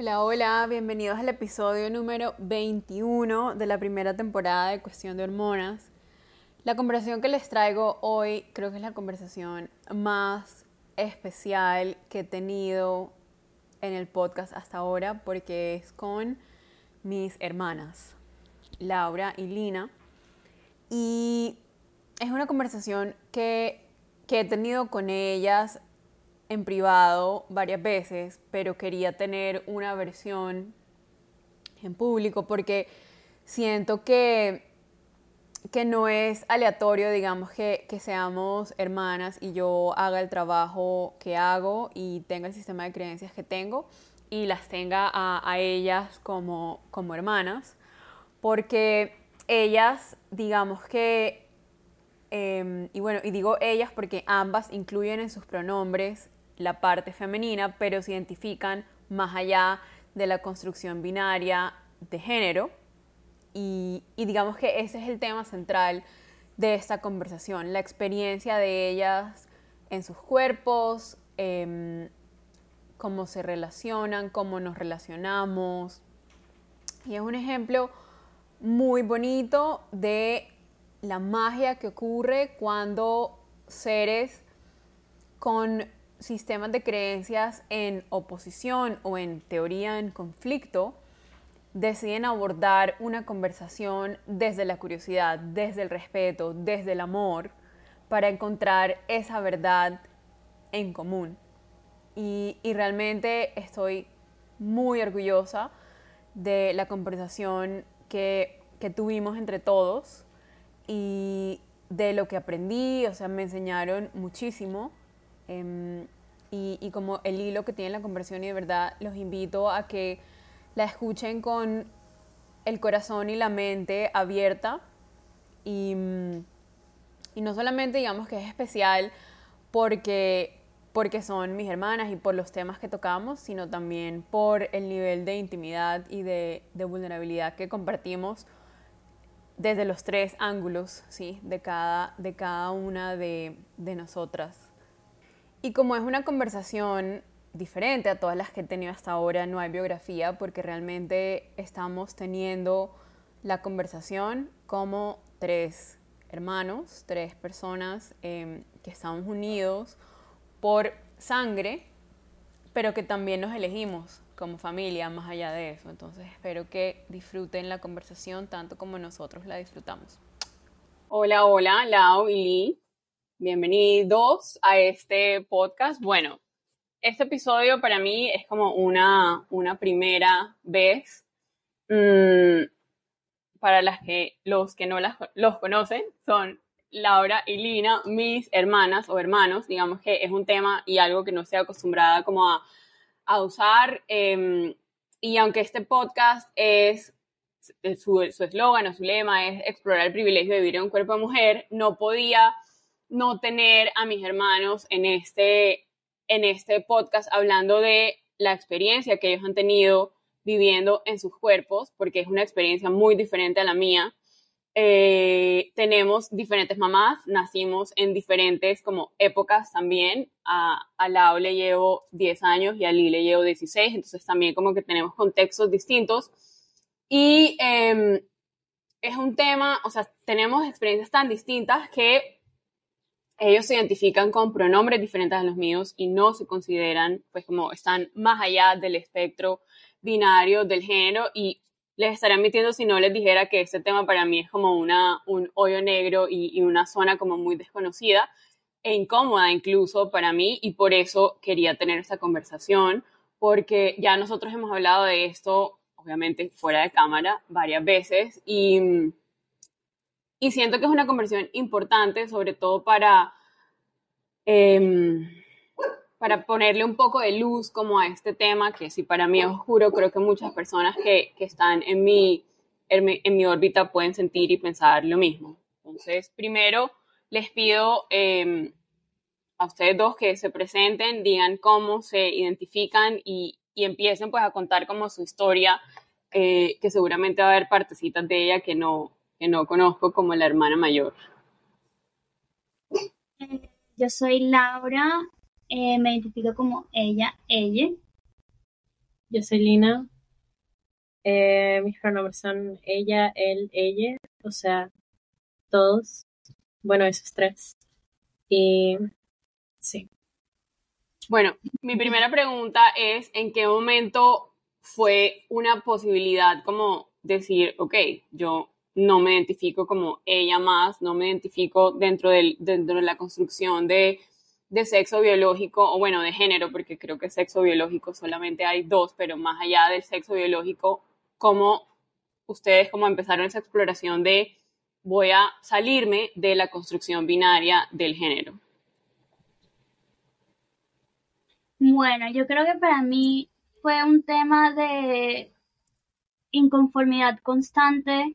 Hola, hola, bienvenidos al episodio número 21 de la primera temporada de Cuestión de Hormonas. La conversación que les traigo hoy creo que es la conversación más especial que he tenido en el podcast hasta ahora porque es con mis hermanas, Laura y Lina. Y es una conversación que, que he tenido con ellas en privado varias veces, pero quería tener una versión en público porque siento que, que no es aleatorio, digamos, que, que, seamos hermanas y yo haga el trabajo que hago y tenga el sistema de creencias que tengo y las tenga a, a ellas como, como hermanas, porque ellas, digamos que eh, y bueno, y digo ellas porque ambas incluyen en sus pronombres la parte femenina, pero se identifican más allá de la construcción binaria de género. Y, digamos que ese es el tema central de esta conversación, la experiencia de ellas en sus cuerpos, em, cómo se relacionan, cómo nos relacionamos. Y es un ejemplo muy bonito de la magia que ocurre cuando seres con sistemas de creencias en oposición o en teoría en conflicto deciden abordar una conversación desde la curiosidad, desde el respeto, desde el amor, para encontrar esa verdad en común. Y, realmente estoy muy orgullosa de la conversación que, que tuvimos entre todos y de lo que aprendí, o sea, me enseñaron muchísimo Em, y, como el hilo que tiene la conversión y de verdad los invito a que la escuchen con el corazón y la mente abierta y, y no solamente digamos que es especial porque, porque son mis hermanas y por los temas que tocamos, sino también por el nivel de intimidad y de, de vulnerabilidad que compartimos desde los tres ángulos ¿sí? de, cada, de cada una de, de nosotras. Y como es una conversación diferente a todas las que he tenido hasta ahora, no hay biografía porque realmente estamos teniendo la conversación como tres hermanos, tres personas em, que estamos unidos por sangre, pero que también nos elegimos como familia más allá de eso. Entonces espero que disfruten la conversación tanto como nosotros la disfrutamos. Hola, hola, Lau y Lee. Bienvenidos a este podcast. Bueno, este episodio para mí es como una, una primera vez. Mm, para las que, los que no las, los conocen, son Laura y Lina, mis hermanas o hermanos. Digamos que es un tema y algo que no estoy acostumbrada como a, a usar. Em, y aunque este podcast es su eslogan o su lema es explorar el privilegio de vivir en un cuerpo de mujer, no podía no tener a mis hermanos en este, en este podcast hablando de la experiencia que ellos han tenido viviendo en sus cuerpos, porque es una experiencia muy diferente a la mía. Eh, tenemos diferentes mamás, nacimos en diferentes como épocas también. A, a Lau le llevo 10 años y a Lee le llevo 16, entonces también como que tenemos contextos distintos. Y em, es un tema, o sea, tenemos experiencias tan distintas que ellos se identifican con pronombres diferentes a los míos y no se consideran, pues como están más allá del espectro binario del género. Y les estaría admitiendo si no les dijera que este tema para mí es como una, un hoyo negro y, una zona como muy desconocida e incómoda incluso para mí. Y por eso quería tener esta conversación porque ya nosotros hemos hablado de esto obviamente fuera de cámara varias veces. Y y siento que es una conversión importante, sobre todo para, em, para ponerle un poco de luz como a este tema, que si para mí es oscuro, creo que muchas personas que, que están en mi, en mi, órbita pueden sentir y pensar lo mismo. Entonces, primero les pido em, a ustedes dos que se presenten, digan cómo se identifican y, y empiecen pues a contar como su historia, eh, que seguramente va a haber partecitas de ella que no, que no conozco como la hermana mayor. Yo soy Laura, eh, me identifico como ella, ella. yo soy Lina. Eh, mis pronombres son ella, él, ella, o sea, todos. Bueno, esos tres. Y sí. Bueno, mi primera pregunta es, ¿en qué momento fue una posibilidad como decir, ok, yo no me identifico como ella más, no me identifico dentro, del, dentro de la construcción de, de sexo biológico, o bueno, de género, porque creo que sexo biológico solamente hay dos, pero más allá del sexo biológico, ¿cómo ustedes como empezaron esa exploración de voy a salirme de la construcción binaria del género? Bueno, yo creo que para mí fue un tema de inconformidad constante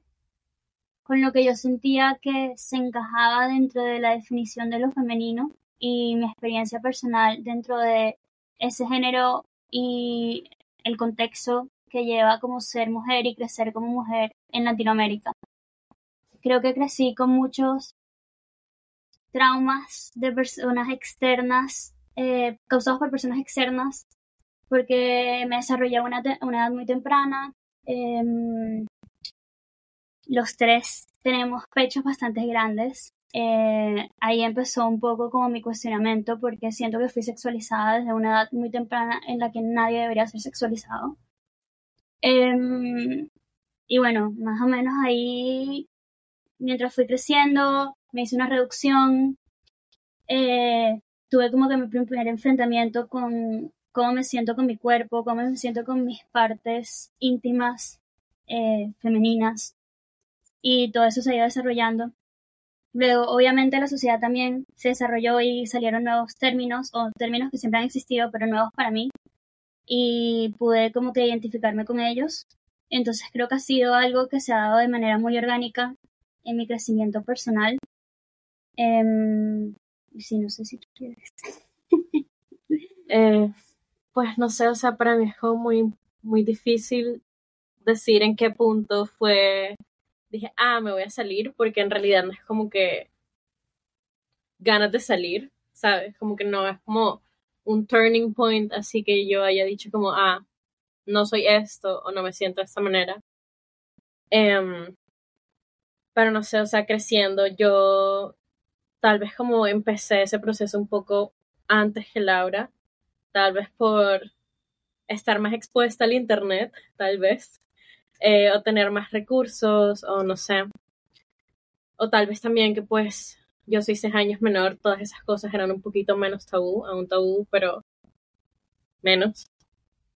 con lo que yo sentía que se encajaba dentro de la definición de lo femenino y mi experiencia personal dentro de ese género y el contexto que lleva como ser mujer y crecer como mujer en Latinoamérica. Creo que crecí con muchos traumas de personas externas eh, causados por personas externas, porque me desarrollé a una, edad muy temprana. Em, los tres tenemos pechos bastante grandes. Eh, ahí empezó un poco como mi cuestionamiento porque siento que fui sexualizada desde una edad muy temprana en la que nadie debería ser sexualizado. Em, y bueno, más o menos ahí, mientras fui creciendo, me hice una reducción. Eh, tuve como que mi primer enfrentamiento con cómo me siento con mi cuerpo, cómo me siento con mis partes íntimas eh, femeninas y todo eso se ha ido desarrollando. Luego, obviamente, la sociedad también se desarrolló y salieron nuevos términos o términos que siempre han existido, pero nuevos para mí. Y pude como que identificarme con ellos. Entonces creo que ha sido algo que se ha dado de manera muy orgánica en mi crecimiento personal. Em, Sí, no sé si tú quieres. Eh, pues no sé, o sea, para mí es muy, muy difícil decir en qué punto fue, dije, ah, me voy a salir, porque en realidad no es como que ganas de salir, ¿sabes? Como que no es como un turning point, así que yo haya dicho como, ah, no soy esto o no me siento de esta manera. Em, pero no sé, o sea, creciendo, yo tal vez como empecé ese proceso un poco antes que Laura, tal vez por estar más expuesta al Internet, tal vez, eh, o tener más recursos, o no sé. O tal vez también que pues yo soy seis años menor, todas esas cosas eran un poquito menos tabú, aún tabú, pero menos.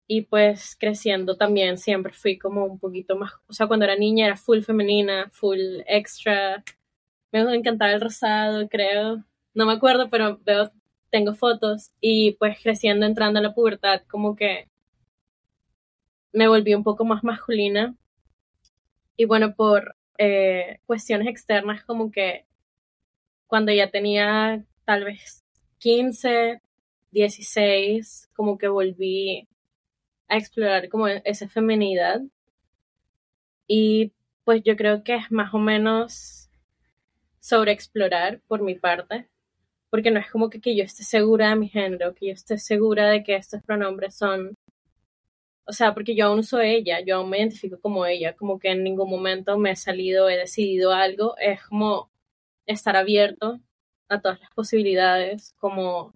Y pues creciendo también siempre fui como un poquito más, o sea, cuando era niña era full femenina, full extra, me encantaba el rosado, creo. No me acuerdo, pero veo, tengo fotos y pues creciendo, entrando a la pubertad, como que me volví un poco más masculina. Y bueno, por eh, cuestiones externas, como que cuando ya tenía tal vez 15, 16, como que volví a explorar como esa feminidad. Y pues yo creo que es más o menos sobre explorar por mi parte, porque no es como que, que yo esté segura de mi género, que yo esté segura de que estos pronombres son, o sea, porque yo aún soy ella, yo aún me identifico como ella, como que en ningún momento me he salido, he decidido algo, es como estar abierto a todas las posibilidades, como...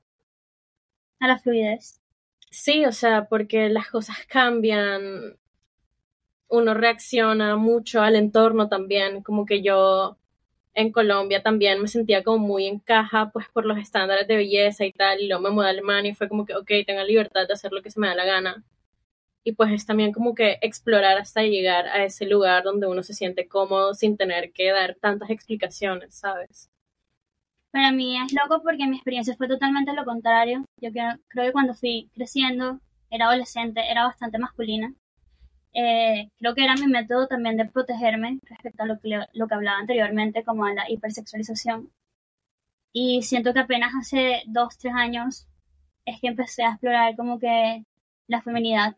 A la fluidez. Sí, o sea, porque las cosas cambian, uno reacciona mucho al entorno también, como que yo en Colombia también me sentía como muy en caja, pues por los estándares de belleza y tal, y luego me mudé a Alemania y fue como que, ok, tengo libertad de hacer lo que se me da la gana. Y pues es también como que explorar hasta llegar a ese lugar donde uno se siente cómodo sin tener que dar tantas explicaciones, ¿sabes? Para mí es loco porque mi experiencia fue totalmente lo contrario. Yo creo, que cuando fui creciendo, era adolescente, era bastante masculina. Eh, creo que era mi método también de protegerme respecto a lo que, lo que hablaba anteriormente, como a la hipersexualización. Y siento que apenas hace dos, tres años es que empecé a explorar como que la feminidad.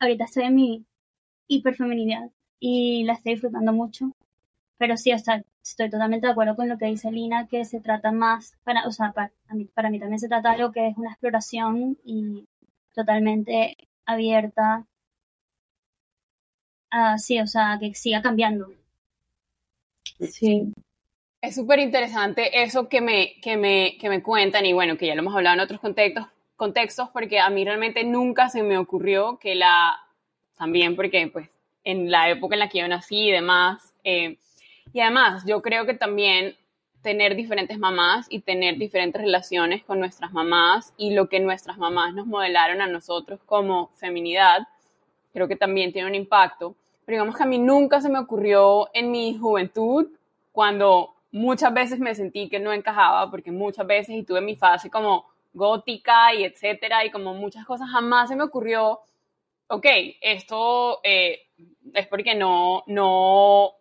Ahorita estoy en mi hiperfeminidad y la estoy disfrutando mucho. Pero sí, o sea, estoy totalmente de acuerdo con lo que dice Lina, que se trata más, para, o sea, para, mí, para mí también se trata de algo que es una exploración y totalmente abierta a, sí, o sea, que siga cambiando. Sí. Es súper interesante eso que me, que, me, que me cuentan y bueno, que ya lo hemos hablado en otros contextos, contextos porque a mí realmente nunca se me ocurrió que la, también porque pues en la época en la que yo nací y demás, eh, y además yo creo que también tener diferentes mamás y tener diferentes relaciones con nuestras mamás y lo que nuestras mamás nos modelaron a nosotros como feminidad, creo que también tiene un impacto. Pero digamos que a mí nunca se me ocurrió en mi juventud, cuando muchas veces me sentí que no encajaba, porque muchas veces y tuve mi fase como gótica y etcétera, y como muchas cosas, jamás se me ocurrió, ok, esto eh, es porque no, no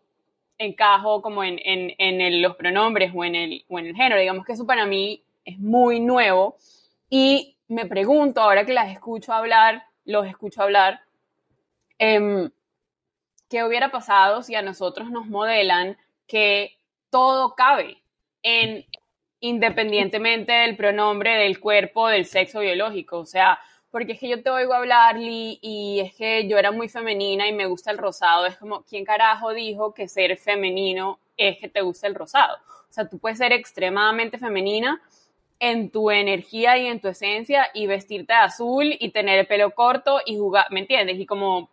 encajo como en, en, en los pronombres o en, el, o en el género. Digamos que eso para mí es muy nuevo y me pregunto, ahora que las escucho hablar, los escucho hablar, eh, ¿qué hubiera pasado si a nosotros nos modelan que todo cabe en independientemente del pronombre, del cuerpo, del sexo biológico? O sea, porque es que yo te oigo hablar, Lee, y es que yo era muy femenina y me gusta el rosado. Es como, ¿quién carajo dijo que ser femenino es que te gusta el rosado? O sea, tú puedes ser extremadamente femenina en tu energía y en tu esencia y vestirte de azul y tener el pelo corto y jugar, ¿me entiendes? Y como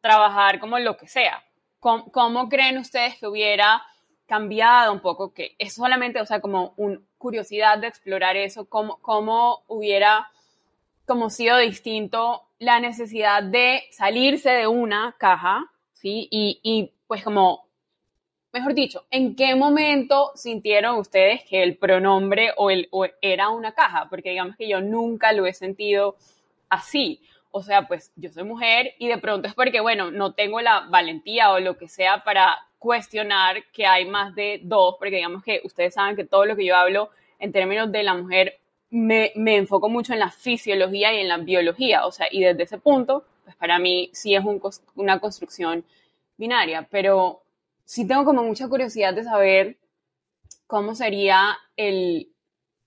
trabajar como lo que sea. ¿Cómo, cómo creen ustedes que hubiera cambiado un poco? Que es solamente, o sea, como una curiosidad de explorar eso, cómo, cómo hubiera como sido distinto la necesidad de salirse de una caja, ¿sí? Y, y, pues como, mejor dicho, ¿en qué momento sintieron ustedes que el pronombre o, el, era una caja? Porque digamos que yo nunca lo he sentido así. O sea, pues yo soy mujer y de pronto es porque, bueno, no tengo la valentía o lo que sea para cuestionar que hay más de dos, porque digamos que ustedes saben que todo lo que yo hablo en términos de la mujer me, me, enfoco mucho en la fisiología y en la biología, o sea, y desde ese punto, pues para mí sí es un, una construcción binaria, pero sí tengo como mucha curiosidad de saber cómo sería el,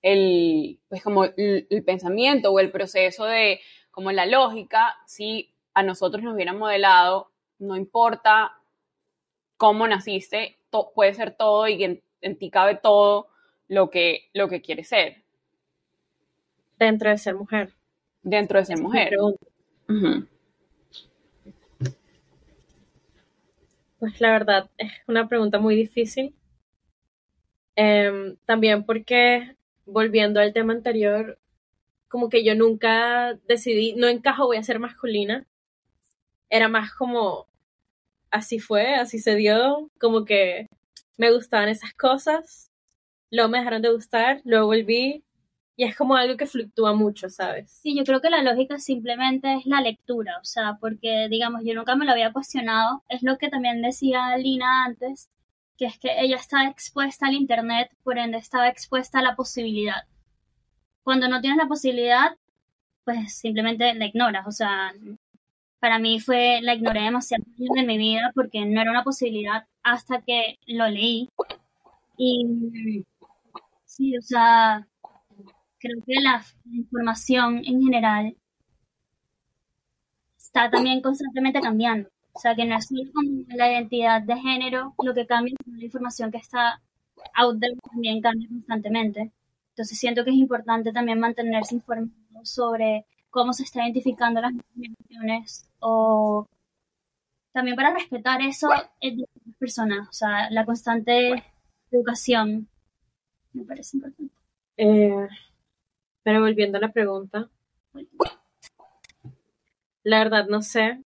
el pues como el, el, pensamiento o el proceso de, como la lógica, si a nosotros nos hubieran modelado, no importa cómo naciste, to, puede ser todo y en, en ti cabe todo lo que, lo que quieres ser dentro de ser mujer. Dentro de ser mujer. Uh -huh. Pues la verdad es una pregunta muy difícil. Eh, también porque, volviendo al tema anterior, como que yo nunca decidí, no encajo, voy a ser masculina. Era más como, así fue, así se dio, como que me gustaban esas cosas, luego me dejaron de gustar, luego volví, y es como algo que fluctúa mucho, ¿sabes? Sí, yo creo que la lógica simplemente es la lectura, o sea, porque digamos, yo nunca me lo había cuestionado, es lo que también decía Lina antes, que es que ella está expuesta al Internet, por ende estaba expuesta a la posibilidad. Cuando no tienes la posibilidad, pues simplemente la ignoras, o sea, para mí fue, la ignoré demasiado en mi vida porque no era una posibilidad hasta que lo leí. Y sí, o sea, creo que la información en general está también constantemente cambiando. O sea, que no es solo como la identidad de género lo que cambia, sino la información que está out there también cambia constantemente. Entonces siento que es importante también mantenerse informado sobre cómo se está identificando las generaciones o también para respetar eso de las personas, o sea, la constante educación me parece importante. Eh, pero volviendo a la pregunta, la verdad no sé.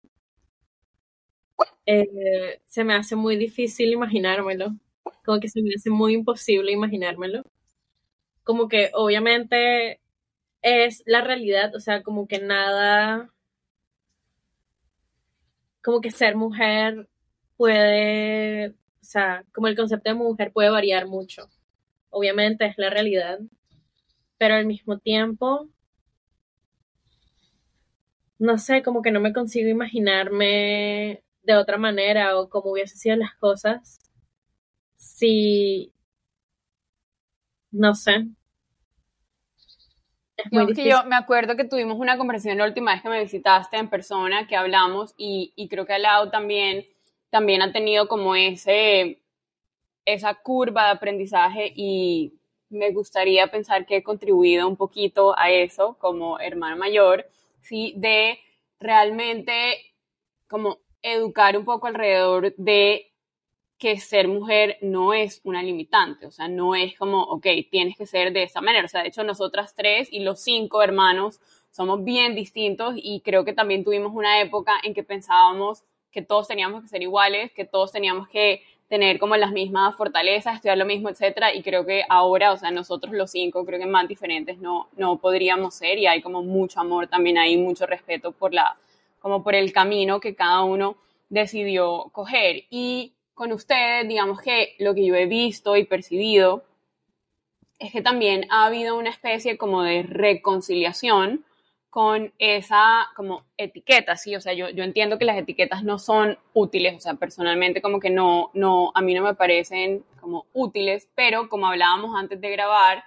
Eh, se me hace muy difícil imaginármelo. Como que se me hace muy imposible imaginármelo. Como que obviamente es la realidad, o sea, como que nada, como que ser mujer puede, o sea, como el concepto de mujer puede variar mucho. Obviamente es la realidad, pero al mismo tiempo, no sé, como que no me consigo imaginarme de otra manera o cómo hubiesen sido las cosas si, no sé, Es que yo me acuerdo que tuvimos una conversación la última vez que me visitaste en persona, que hablamos, y, y creo que al lado también, también ha tenido como ese, esa curva de aprendizaje y me gustaría pensar que he contribuido un poquito a eso como hermano mayor, ¿sí? De realmente como educar un poco alrededor de que ser mujer no es una limitante, o sea, no es como, ok, tienes que ser de esa manera. O sea, de hecho, nosotras tres y los cinco hermanos somos bien distintos y creo que también tuvimos una época en que pensábamos que todos teníamos que ser iguales, que todos teníamos que tener como las mismas fortalezas, estudiar lo mismo, etcétera, y creo que ahora, o sea, nosotros los cinco, creo que más diferentes no, no podríamos ser y hay como mucho amor también hay mucho respeto por la, como por el camino que cada uno decidió coger. Y con ustedes, digamos que lo que yo he visto y percibido es que también ha habido una especie como de reconciliación con esa como etiqueta, ¿sí? O sea, yo, yo entiendo que las etiquetas no son útiles, o sea, personalmente como que no, no, a mí no me parecen como útiles, pero como hablábamos antes de grabar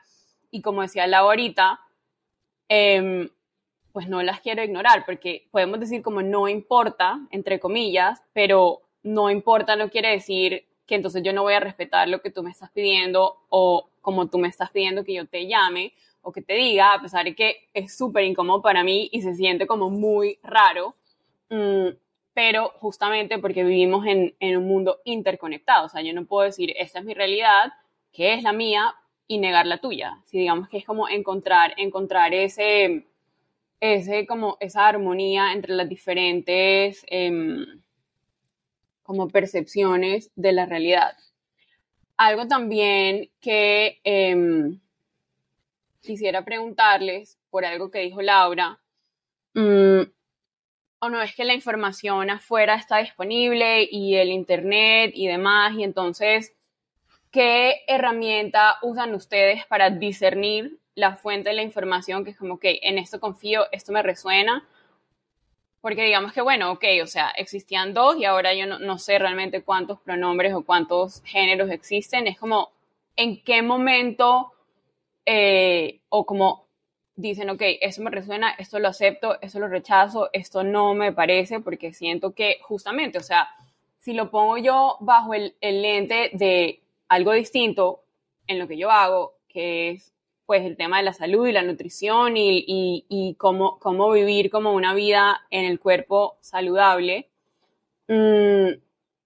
y como decía la ahorita, em, pues no las quiero ignorar, porque podemos decir como no importa, entre comillas, pero no importa no quiere decir que entonces yo no voy a respetar lo que tú me estás pidiendo o como tú me estás pidiendo que yo te llame o que te diga, a pesar de que es súper incómodo para mí y se siente como muy raro, mm, pero justamente porque vivimos en, un mundo interconectado, o sea, yo no puedo decir, esta es mi realidad, que es la mía, y negar la tuya, si digamos que es como encontrar, encontrar ese, ese como esa armonía entre las diferentes... Eh, como percepciones de la realidad. Algo también que em, quisiera preguntarles por algo que dijo Laura, mm, o no es que la información afuera está disponible y el internet y demás, y entonces, ¿qué herramienta usan ustedes para discernir la fuente de la información que es como que en esto confío, esto me resuena? Porque digamos que, bueno, ok, o sea, existían dos y ahora yo no, sé realmente cuántos pronombres o cuántos géneros existen. Es como, ¿en qué momento eh, o como dicen, ok, eso me resuena, esto lo acepto, esto lo rechazo, esto no me parece, porque siento que justamente, o sea, si lo pongo yo bajo el, el lente de algo distinto en lo que yo hago, que es pues el tema de la salud y la nutrición y, cómo, cómo, vivir como una vida en el cuerpo saludable, mm,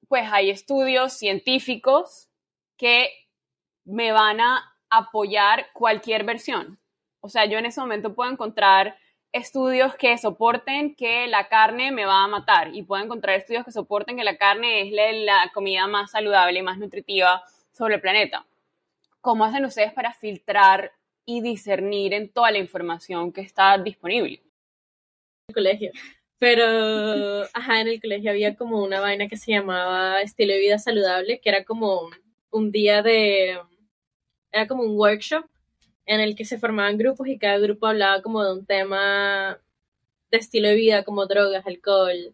pues hay estudios científicos que me van a apoyar cualquier versión. O sea, yo en ese momento puedo encontrar estudios que soporten que la carne me va a matar y puedo encontrar estudios que soporten que la carne es la, la comida más saludable y más nutritiva sobre el planeta. ¿Cómo hacen ustedes para filtrar y discernir en toda la información que está disponible. El colegio. Pero, ajá, en el colegio había como una vaina que se llamaba estilo de vida saludable, que era como un día de, era como un workshop en el que se formaban grupos y cada grupo hablaba como de un tema de estilo de vida, como drogas, alcohol,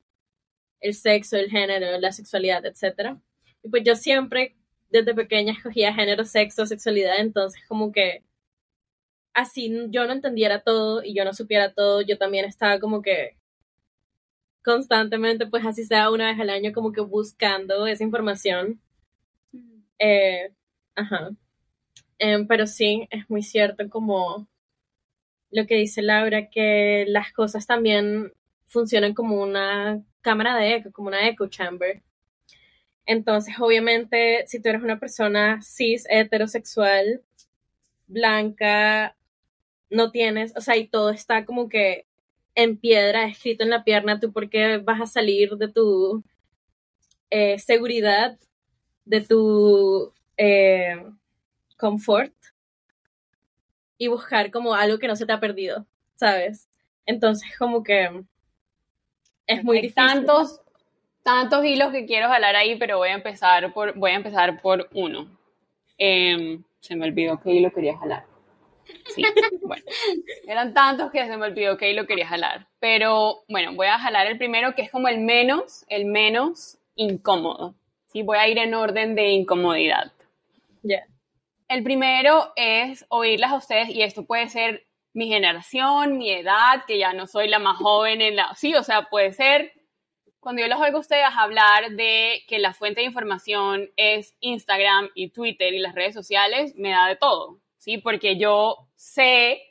el sexo, el género, la sexualidad, etc. Y pues yo siempre, desde pequeña, escogía género, sexo, sexualidad, entonces como que así yo no entendiera todo y yo no supiera todo, yo también estaba como que constantemente, pues así sea una vez al año, como que buscando esa información. Eh, ajá. Em, pero sí, es muy cierto como lo que dice Laura, que las cosas también funcionan como una cámara de eco, como una echo chamber. Entonces, obviamente, si tú eres una persona cis, heterosexual, blanca, no tienes, o sea, y todo está como que en piedra, escrito en la pierna, tú por qué vas a salir de tu eh, seguridad, de tu eh, confort y buscar como algo que no se te ha perdido, ¿sabes? Entonces, como que es muy difícil. Tantos, tantos hilos que quiero jalar ahí, pero voy a empezar por, voy a empezar por uno. Em, se me olvidó qué hilo quería jalar. Sí, bueno, eran tantos que se me olvidó que ahí lo quería jalar. Pero bueno, voy a jalar el primero que es como el menos, el menos incómodo. Sí, voy a ir en orden de incomodidad. Ya. El primero es oírlas a ustedes y esto puede ser mi generación, mi edad, que ya no soy la más joven en la... Sí, o sea, puede ser, cuando yo los oigo a ustedes hablar de que la fuente de información es Instagram y Twitter y las redes sociales, me da de todo, ¿sí? Porque yo sé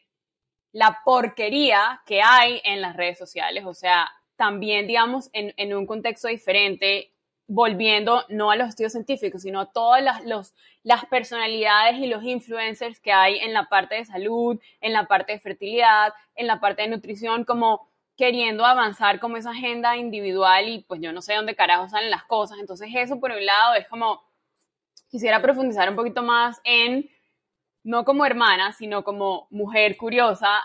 la porquería que hay en las redes sociales, o sea, también, digamos, en, en un contexto diferente, volviendo no a los estudios científicos, sino a todas las, los, las personalidades y los influencers que hay en la parte de salud, en la parte de fertilidad, en la parte de nutrición, como queriendo avanzar como esa agenda individual y pues yo no sé dónde carajo salen las cosas. Entonces eso por un lado es como, quisiera profundizar un poquito más en, no como hermana, sino como mujer curiosa.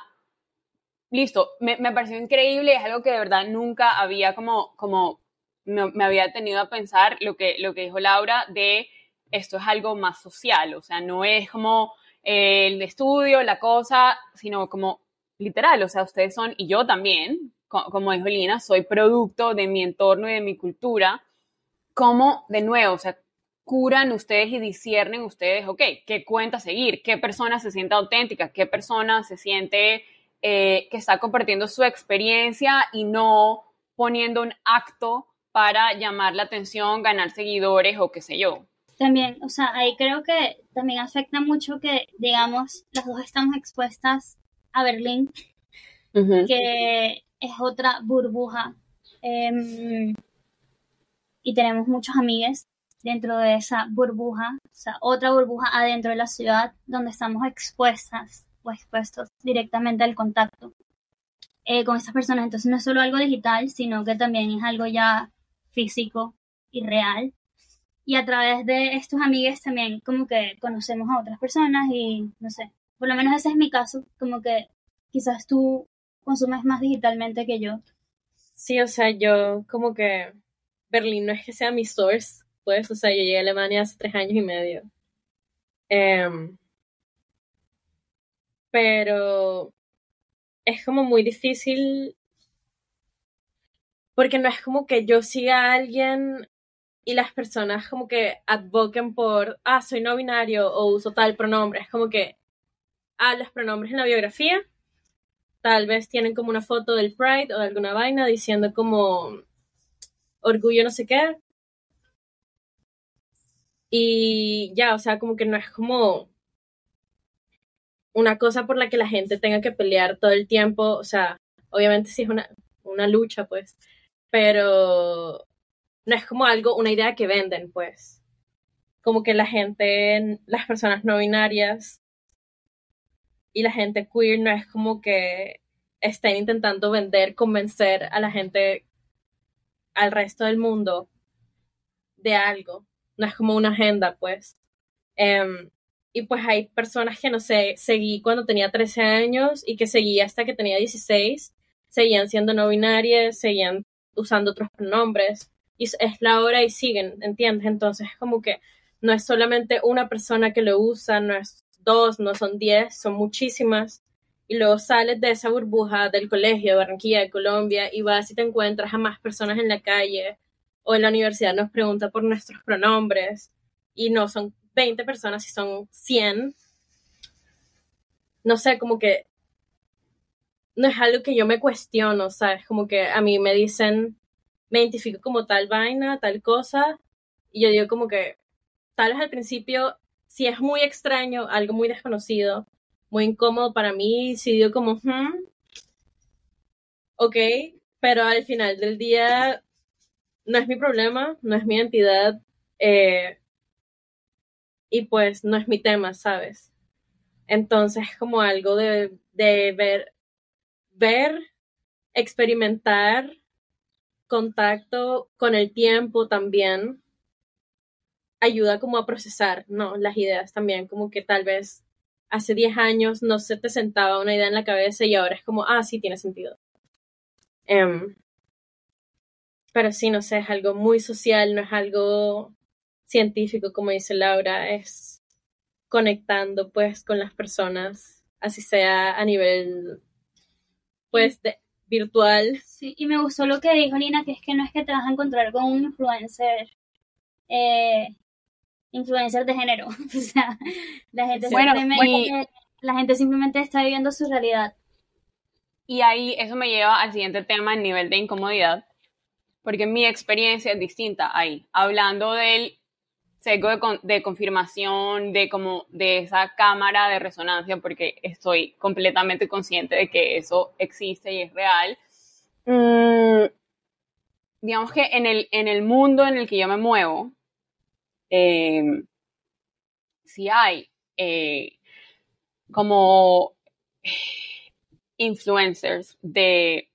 Listo, me, me pareció increíble, es algo que de verdad nunca había como, como me, había tenido a pensar lo que, lo que dijo Laura de esto es algo más social, o sea, no es como el estudio, la cosa, sino como literal, o sea, ustedes son, y yo también, como dijo Lina, soy producto de mi entorno y de mi cultura, como de nuevo, o sea, curan ustedes y disciernen ustedes, ok, qué cuenta seguir, qué persona se siente auténtica, qué persona se siente eh, que está compartiendo su experiencia y no poniendo un acto para llamar la atención, ganar seguidores o qué sé yo. También, o sea, ahí creo que también afecta mucho que, digamos, las dos estamos expuestas a Berlín, que es otra burbuja. Em, y tenemos muchos amigos dentro de esa burbuja, o sea, otra burbuja adentro de la ciudad donde estamos expuestas o expuestos directamente al contacto eh, con estas personas. Entonces no es solo algo digital, sino que también es algo ya físico y real. Y a través de estos amigos también como que conocemos a otras personas y no sé, por lo menos ese es mi caso, como que quizás tú consumes más digitalmente que yo. Sí, o sea, yo como que Berlín no es que sea mi source, pues, o sea, yo llegué a Alemania hace tres años y medio. Em, pero es como muy difícil porque no es como que yo siga a alguien y las personas como que advoquen por, ah, soy no binario o uso tal pronombre. Es como que, ah, los pronombres en la biografía, tal vez tienen como una foto del Pride o de alguna vaina diciendo como orgullo no sé qué. Y ya, o sea, como que no es como una cosa por la que la gente tenga que pelear todo el tiempo. O sea, obviamente sí es una, una lucha, pues pero no es como algo, una idea que venden, pues. Como que la gente, las personas no binarias y la gente queer no es como que estén intentando vender, convencer a la gente, al resto del mundo de algo. No es como una agenda, pues. Em, y pues hay personas que, no sé, seguí cuando tenía 13 años y que seguí hasta que tenía 16, seguían siendo no binarias, seguían usando otros pronombres y es la hora y siguen, ¿entiendes? Entonces es como que no es solamente una persona que lo usa, no es dos, no son diez, son muchísimas. Y luego sales de esa burbuja del colegio de Barranquilla, de Colombia, y vas y te encuentras a más personas en la calle o en la universidad nos pregunta por nuestros pronombres y no son 20 personas, si son 100. No sé, como que no es algo que yo me cuestiono, ¿sabes? Como que a mí me dicen, me identifico como tal vaina, tal cosa, y yo digo como que, tal vez al principio, si es muy extraño, algo muy desconocido, muy incómodo para mí, si digo como, hmm, ok, pero al final del día no es mi problema, no es mi entidad, eh, y pues no es mi tema, ¿sabes? Entonces es como algo de, de ver ver, experimentar contacto con el tiempo también ayuda como a procesar, ¿no? Las ideas también, como que tal vez hace 10 años no se te sentaba una idea en la cabeza y ahora es como, ah, sí, tiene sentido. Em, pero sí, no sé, es algo muy social, no es algo científico, como dice Laura, es conectando pues con las personas, así sea a nivel pues de, virtual. Sí, y me gustó lo que dijo Nina, que es que no es que te vas a encontrar con un influencer, eh, influencer de género. o sea, la gente bueno, la gente simplemente está viviendo su realidad. Y ahí eso me lleva al siguiente tema, el nivel de incomodidad, porque mi experiencia es distinta ahí, hablando del sesgo de, confirmación, de como de esa cámara de resonancia, porque estoy completamente consciente de que eso existe y es real. Mm, digamos que en el, en el mundo en el que yo me muevo, eh, si hay eh, como influencers de,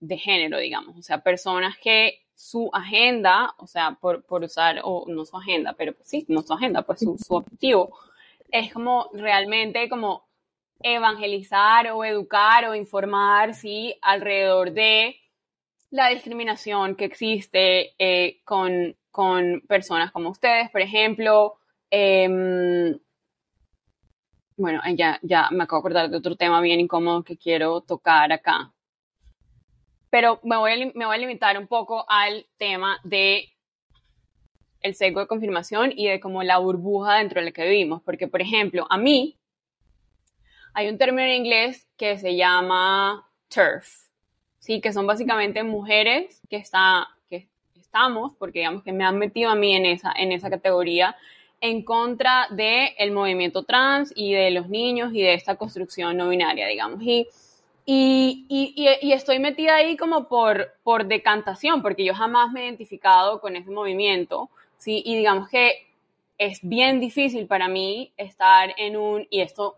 de, género, digamos, o sea, personas que su agenda, o sea, por, por usar, o no su agenda, pero pues sí, no su agenda, pues su, su objetivo, es como realmente como evangelizar o educar o informar, sí, alrededor de la discriminación que existe eh, con, con, personas como ustedes, por ejemplo. Eh, bueno, ya, ya me acabo de acordar de otro tema bien incómodo que quiero tocar acá. Pero me voy a, me voy a limitar un poco al tema de el sesgo de confirmación y de como la burbuja dentro de la que vivimos. Porque, por ejemplo, a mí hay un término en inglés que se llama TERF, ¿sí? que son básicamente mujeres que, está, que estamos, porque digamos que me han metido a mí en esa, en esa categoría, en contra del el movimiento trans y de los niños y de esta construcción no binaria, digamos. Y, y, y, y, estoy metida ahí como por, por decantación, porque yo jamás me he identificado con ese movimiento, ¿sí? Y digamos que es bien difícil para mí estar en un, y esto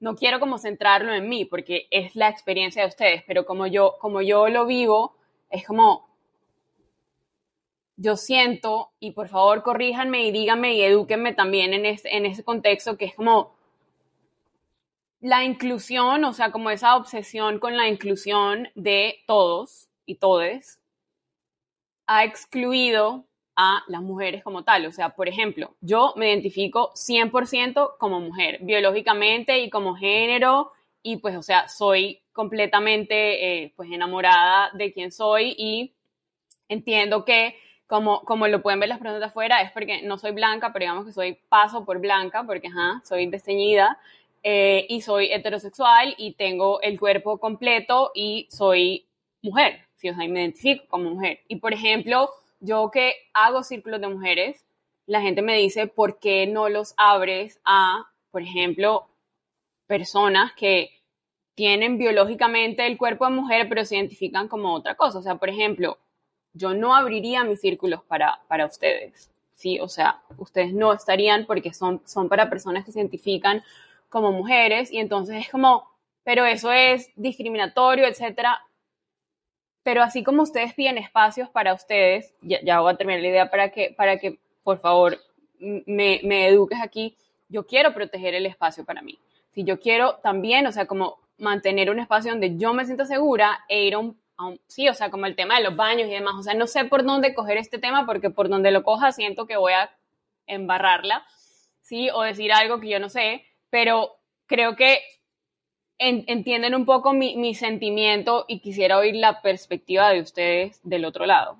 no quiero como centrarlo en mí, porque es la experiencia de ustedes, pero como yo, como yo lo vivo, es como, yo siento, y por favor corríjanme y díganme y edúquenme también en, ese, en ese contexto, que es como la inclusión, o sea, como esa obsesión con la inclusión de todos y todes, ha excluido a las mujeres como tal. O sea, por ejemplo, yo me identifico 100% como mujer, biológicamente y como género, y pues, o sea, soy completamente eh, pues enamorada de quien soy y entiendo que como, como lo pueden ver las personas de afuera, es porque no soy blanca, pero digamos que soy paso por blanca, porque ajá, soy desteñida, eh, y soy heterosexual y tengo el cuerpo completo y soy mujer, ¿sí? o sea, me identifico como mujer. Y por ejemplo, yo que hago círculos de mujeres, la gente me dice, ¿por qué no los abres a, por ejemplo, personas que tienen biológicamente el cuerpo de mujer, pero se identifican como otra cosa? O sea, por ejemplo, yo no abriría mis círculos para, para ustedes, ¿sí? O sea, ustedes no estarían porque son, son para personas que se identifican como mujeres y entonces es como, pero eso es discriminatorio, etcétera. Pero así como ustedes piden espacios para ustedes, ya, voy a terminar la idea para que, para que por favor, me, me eduques aquí, yo quiero proteger el espacio para mí. Si yo quiero también, o sea, como mantener un espacio donde yo me sienta segura e ir a un, sí, o sea, como el tema de los baños y demás, o sea, no sé por dónde coger este tema porque por donde lo coja siento que voy a embarrarla, sí, o decir algo que yo no sé, pero creo que entienden un poco mi, mi, sentimiento y quisiera oír la perspectiva de ustedes del otro lado.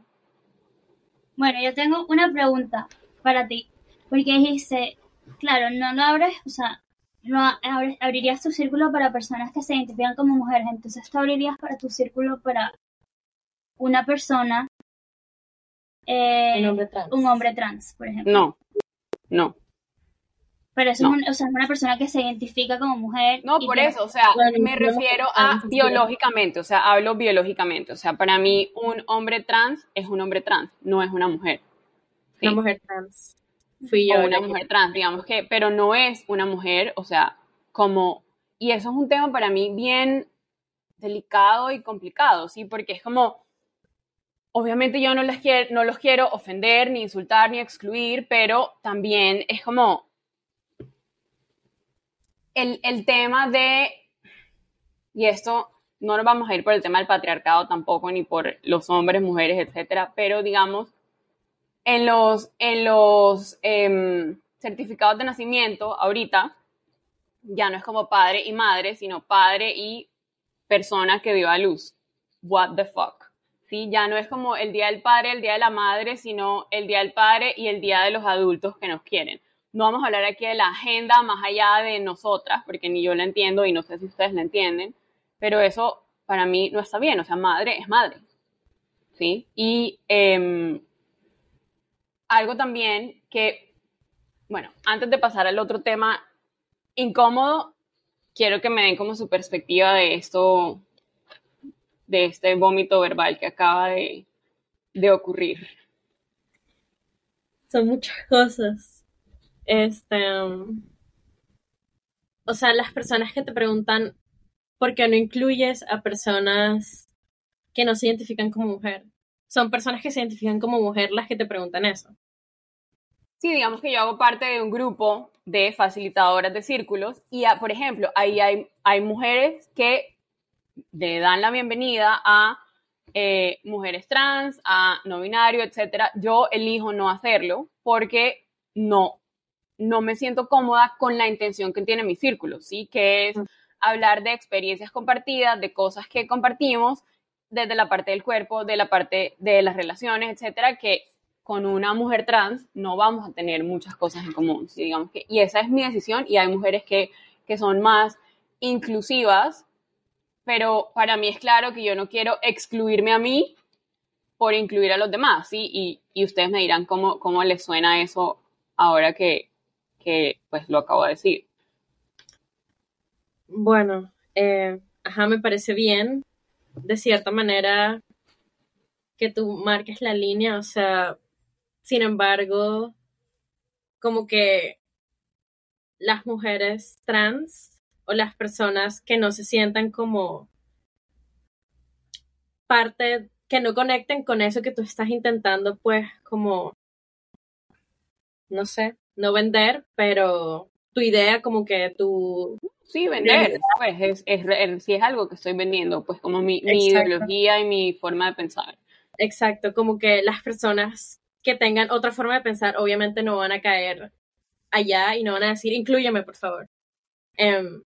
Bueno, yo tengo una pregunta para ti, porque dijiste, claro, no lo abres, o sea, no abrirías tu círculo para personas que se identifican como mujeres, entonces tú abrirías para tu círculo para una persona, eh, un, hombre trans. un hombre trans, por ejemplo. No, no. Pero eso es, o sea, una persona que se identifica como mujer. No, por eso, o sea, me refiero a biológicamente, o sea, hablo biológicamente. O sea, para mí un hombre trans es un hombre trans, no es una mujer. Una mujer trans. Fui yo. O una mujer trans, digamos que, pero no es una mujer, o sea, como, y eso es un tema para mí bien delicado y complicado, ¿sí? Porque es como, obviamente yo no, les quiero, no los quiero ofender, ni insultar, ni excluir, pero también es como el, tema de, y esto no nos vamos a ir por el tema del patriarcado tampoco, ni por los hombres, mujeres, etcétera, pero digamos, en los, en los em, certificados de nacimiento, ahorita, ya no es como padre y madre, sino padre y persona que viva a luz. What the fuck. ¿Sí? Ya no es como el día del padre, el día de la madre, sino el día del padre y el día de los adultos que nos quieren. No vamos a hablar aquí de la agenda más allá de nosotras, porque ni yo la entiendo y no sé si ustedes la entienden, pero eso para mí no está bien, o sea, madre es madre, ¿sí? Y em, algo también que, bueno, antes de pasar al otro tema incómodo, quiero que me den como su perspectiva de esto, de este vómito verbal que acaba de, de ocurrir. Son muchas cosas. Este, o sea, las personas que te preguntan por qué no incluyes a personas que no se identifican como mujer. Son personas que se identifican como mujer las que te preguntan eso. Sí, digamos que yo hago parte de un grupo de facilitadoras de círculos y, por ejemplo, ahí hay, hay mujeres que le dan la bienvenida a eh, mujeres trans, a no binario, etcétera. Yo elijo no hacerlo porque no, no me siento cómoda con la intención que tiene mi círculo, ¿sí? Que es hablar de experiencias compartidas, de cosas que compartimos desde la parte del cuerpo, de la parte de las relaciones, etcétera, que con una mujer trans no vamos a tener muchas cosas en común, ¿sí? digamos que, y esa es mi decisión y hay mujeres que, que son más inclusivas, pero para mí es claro que yo no quiero excluirme a mí por incluir a los demás, ¿sí? Y, y ustedes me dirán cómo, cómo les suena eso ahora que, que pues lo acabo de decir. Bueno, eh, ajá, me parece bien, de cierta manera, que tú marques la línea, o sea, sin embargo, como que las mujeres trans o las personas que no se sientan como parte, que no conecten con eso que tú estás intentando, pues como, no sé, no vender, pero tu idea como que tú... Sí, vender, pues es, es, si es algo que estoy vendiendo, pues como mi, mi ideología y mi forma de pensar. Exacto, como que las personas que tengan otra forma de pensar, obviamente no van a caer allá y no van a decir, incluyeme, por favor. Em,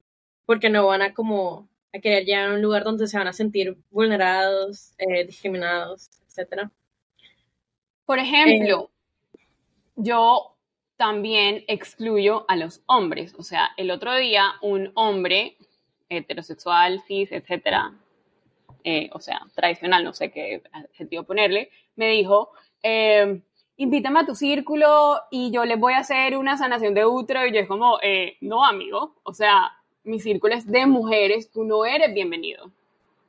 porque no van a como a querer llegar a un lugar donde se van a sentir vulnerados, eh, discriminados, etc. Por ejemplo, eh, yo también excluyo a los hombres. O sea, el otro día un hombre heterosexual, cis, etcétera, eh, o sea, tradicional, no sé qué adjetivo ponerle, me dijo, eh, invítame a tu círculo y yo les voy a hacer una sanación de útero. Y yo es como, eh, no, amigo, o sea, mi círculo es de mujeres, tú no eres bienvenido.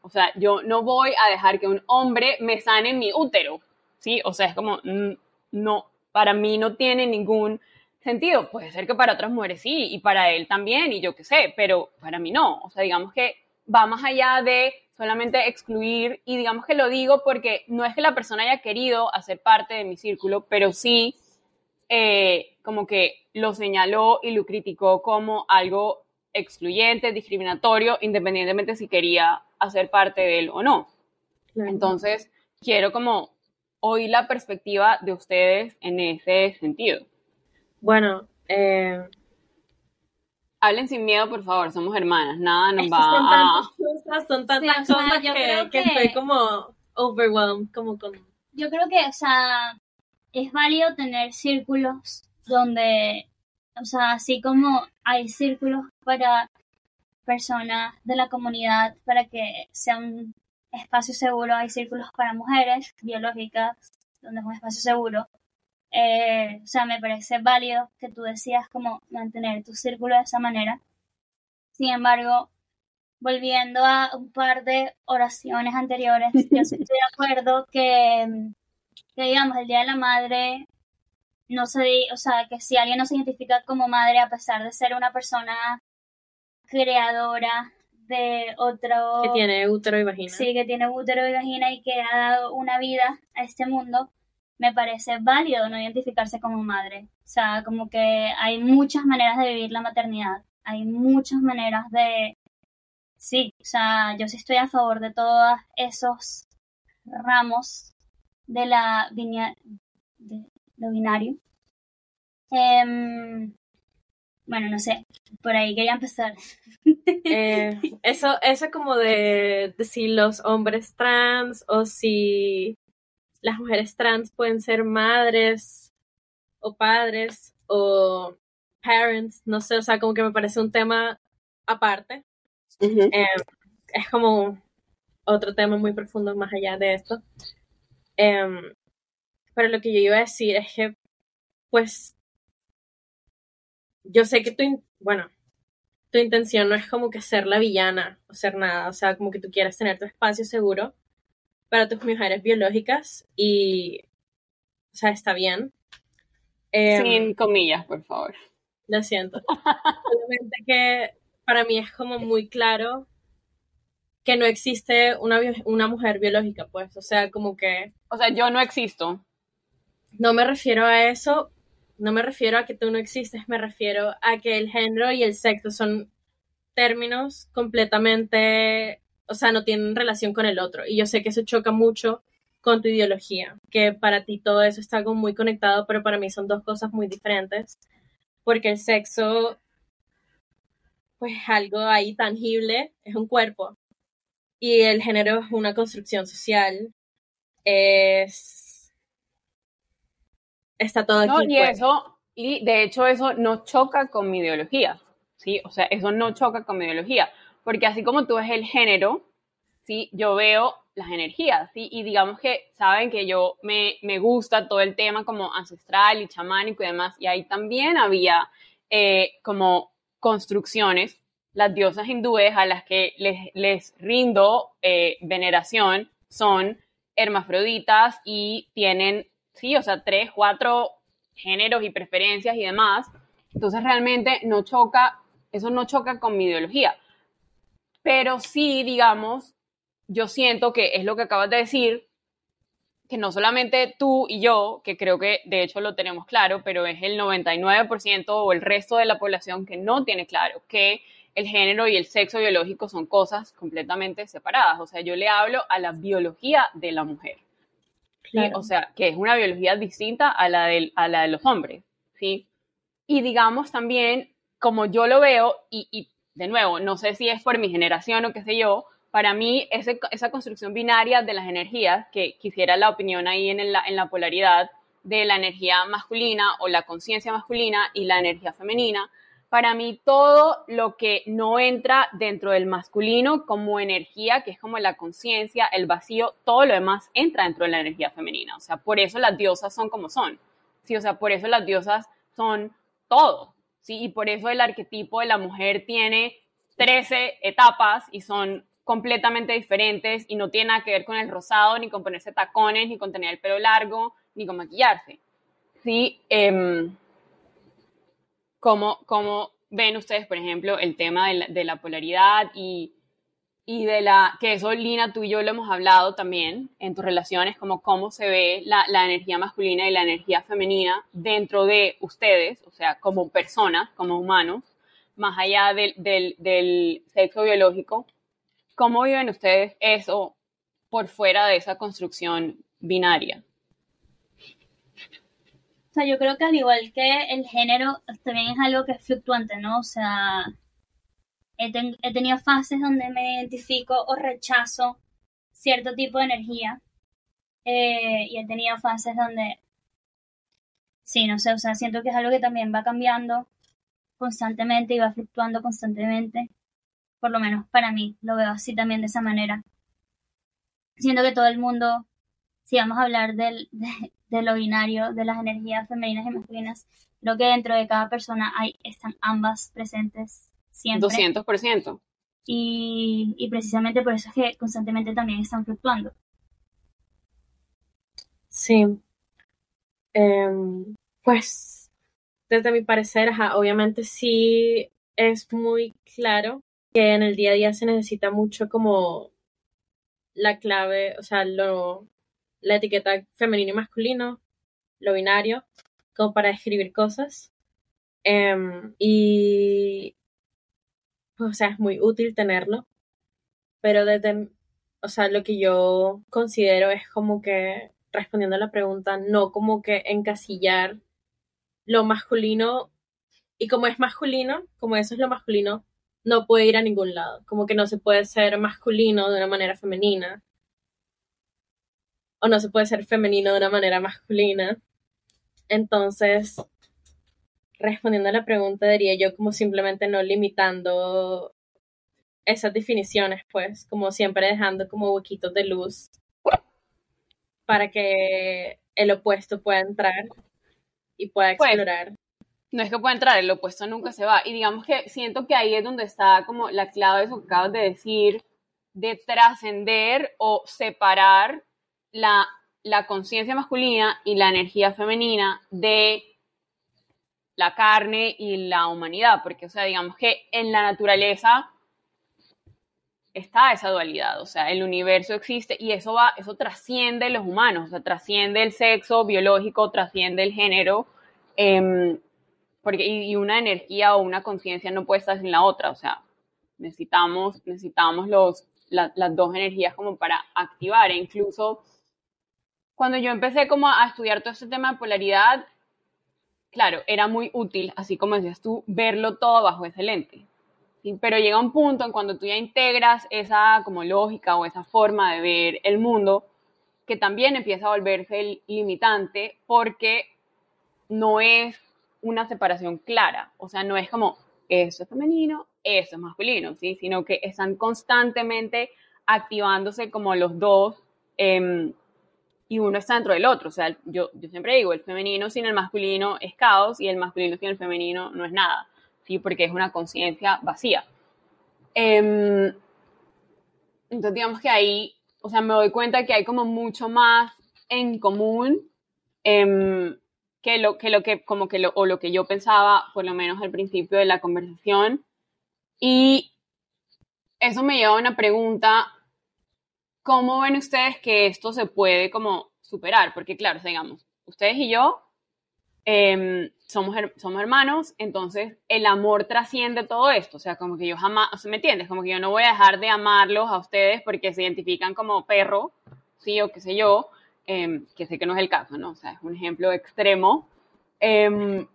O sea, yo no voy a dejar que un hombre me sane mi útero, ¿sí? O sea, es como, mm, no, para mí no tiene ningún sentido. Puede ser que para otras mujeres sí, y para él también, y yo qué sé, pero para mí no. O sea, digamos que va más allá de solamente excluir, y digamos que lo digo porque no es que la persona haya querido hacer parte de mi círculo, pero sí eh, como que lo señaló y lo criticó como algo excluyente, discriminatorio, independientemente si quería hacer parte de él o no. Entonces, quiero como oír la perspectiva de ustedes en ese sentido. Bueno, eh... hablen sin miedo, por favor, somos hermanas, nada nos va son a... Cosas, son tantas cosas que, que, estoy como overwhelmed, como con... Yo creo que, o sea, es válido tener círculos donde, o sea, así como hay círculos para personas de la comunidad para que sea un espacio seguro, hay círculos para mujeres biológicas, donde es un espacio seguro. Eh, o sea, me parece válido que tú decías como mantener tu círculo de esa manera. Sin embargo, volviendo a un par de oraciones anteriores, yo estoy de acuerdo que, que, digamos, el Día de la Madre no se, o sea, que si alguien no se identifica como madre a pesar de ser una persona creadora de otro... Que tiene útero y vagina. Sí, que tiene útero y vagina y que ha dado una vida a este mundo, me parece válido no identificarse como madre. O sea, como que hay muchas maneras de vivir la maternidad. Hay muchas maneras de... Sí, o sea, yo sí estoy a favor de todos esos ramos de la de lo binario. Eh, bueno, no sé, por ahí quería empezar. Eh, eso, eso como de, de, si los hombres trans o si las mujeres trans pueden ser madres o padres o parents, no sé, o sea, como que me parece un tema aparte. Eh, es como otro tema muy profundo más allá de esto. Em, pero lo que yo iba a decir es que, pues, yo sé que tu, in- bueno, tu intención no es como que ser la villana o ser nada, o sea, como que tú quieres tener tu espacio seguro para tus mujeres biológicas y, o sea, está bien. Em, Sin comillas, por favor. lo siento. Solamente que para mí es como muy claro que no existe una, una mujer biológica, pues. O sea, como que O sea, yo no existo. no me refiero a eso, no me refiero a que tú no existes, me refiero a que el género y el sexo son términos completamente, o sea, no tienen relación con el otro. Y yo sé que eso choca mucho con tu ideología, que para ti todo eso está como muy conectado, pero para mí son dos cosas muy diferentes, porque el sexo, pues es algo ahí tangible, es un cuerpo, y el género es una construcción social, es... Está todo aquí. No, y pues. eso, y de hecho eso no choca con mi ideología, ¿sí? O sea, eso no choca con mi ideología, porque así como tú ves el género, ¿sí? Yo veo las energías, ¿sí? Y digamos que saben que yo me, me gusta todo el tema como ancestral y chamánico y demás, y ahí también había eh, como construcciones, las diosas hindúes a las que les, les rindo eh, veneración son hermafroditas y tienen, sí, o sea, tres, cuatro géneros y preferencias y demás. Entonces realmente no choca, eso no choca con mi ideología. Pero sí, digamos, yo siento que es lo que acabas de decir, que no solamente tú y yo, que creo que de hecho lo tenemos claro, pero es el 99% o el resto de la población que no tiene claro que el género y el sexo biológico son cosas completamente separadas. O sea, yo le hablo a la biología de la mujer. ¿Sí? Claro. O sea, que es una biología distinta a la, del- a la de los hombres, ¿sí? Y digamos también, como yo lo veo, y, y de nuevo, no sé si es por mi generación o qué sé yo, para mí ese- esa construcción binaria de las energías, que quisiera la opinión ahí en la, en la polaridad de la energía masculina o la conciencia masculina y la energía femenina, para mí todo lo que no entra dentro del masculino como energía, que es como la conciencia, el vacío, todo lo demás entra dentro de la energía femenina. O sea, por eso las diosas son como son. Sí, o sea, por eso las diosas son todo. Sí, y por eso el arquetipo de la mujer tiene 13 etapas y son completamente diferentes y no tiene nada que ver con el rosado, ni con ponerse tacones, ni con tener el pelo largo, ni con maquillarse. Sí, em, ¿Cómo, cómo ven ustedes, por ejemplo, el tema de la, de la polaridad y, y de la, que eso, Lina, tú y yo lo hemos hablado también en tus relaciones, como cómo se ve la, la energía masculina y la energía femenina dentro de ustedes, o sea, como personas, como humanos, más allá del, del, del sexo biológico. ¿Cómo viven ustedes eso por fuera de esa construcción binaria? Sea, yo creo que al igual que el género, también es algo que es fluctuante, ¿no? O sea, he, ten- he tenido fases donde me identifico o rechazo cierto tipo de energía. eh, y he tenido fases donde, sí, no sé, o sea, siento que es algo que también va cambiando constantemente y va fluctuando constantemente. Por lo menos para mí, lo veo así también de esa manera. Siento que todo el mundo, si vamos a hablar del, de, de lo binario, de las energías femeninas y masculinas, creo que dentro de cada persona hay, están ambas presentes siempre. 200%. Y, y precisamente por eso es que constantemente también están fluctuando. Sí. Em, pues, desde mi parecer, ajá, obviamente sí es muy claro que en el día a día se necesita mucho como la clave, o sea, lo, la etiqueta femenino y masculino, lo binario, como para describir cosas. Em, y, pues, o sea, es muy útil tenerlo, pero desde, o sea, lo que yo considero es como que, respondiendo a la pregunta, no como que encasillar lo masculino, y como es masculino, como eso es lo masculino, no puede ir a ningún lado, como que no se puede ser masculino de una manera femenina, o no se puede ser femenino de una manera masculina. Entonces, respondiendo a la pregunta, diría yo como simplemente no limitando esas definiciones, pues, como siempre dejando como huequitos de luz para que el opuesto pueda entrar y pueda Pues, explorar. No es que pueda entrar, el opuesto nunca se va. Y digamos que siento que ahí es donde está como la clave de eso que acabas de decir, de trascender o separar la, conciencia masculina y la energía femenina de la carne y la humanidad. Porque, o sea, digamos que en la naturaleza está esa dualidad, o sea, el universo existe y eso va, eso trasciende los humanos, o sea, trasciende el sexo biológico, trasciende el género, em, porque y, una energía o una conciencia no puede estar sin la otra, o sea, necesitamos, necesitamos los, la- las dos energías como para activar, e incluso cuando yo empecé como a estudiar todo este tema de polaridad, claro, era muy útil, así como decías tú, verlo todo bajo ese lente. Pero llega un punto en cuando tú ya integras esa como lógica o esa forma de ver el mundo, que también empieza a volverse limitante porque no es una separación clara, o sea, no es como esto es femenino, esto es masculino, ¿sí? sino que están constantemente activándose como los dos em, y uno está dentro del otro, o sea, yo, yo siempre digo, el femenino sin el masculino es caos y el masculino sin el femenino no es nada, ¿sí? porque es una conciencia vacía. Em, entonces, digamos que ahí, o sea, me doy cuenta que hay como mucho más en común em, que lo que, lo que como que lo, o lo que yo pensaba, por lo menos al principio de la conversación. Y eso me lleva a una pregunta, ¿cómo ven ustedes que esto se puede como superar? Porque claro, digamos, ustedes y yo em, somos, her- somos hermanos, entonces el amor trasciende todo esto, o sea, como que yo jamás, o sea, ¿me entiendes? Como que yo no voy a dejar de amarlos a ustedes porque se identifican como perro, sí, o qué sé yo, em, que sé que no es el caso, ¿no? O sea, es un ejemplo extremo. Em,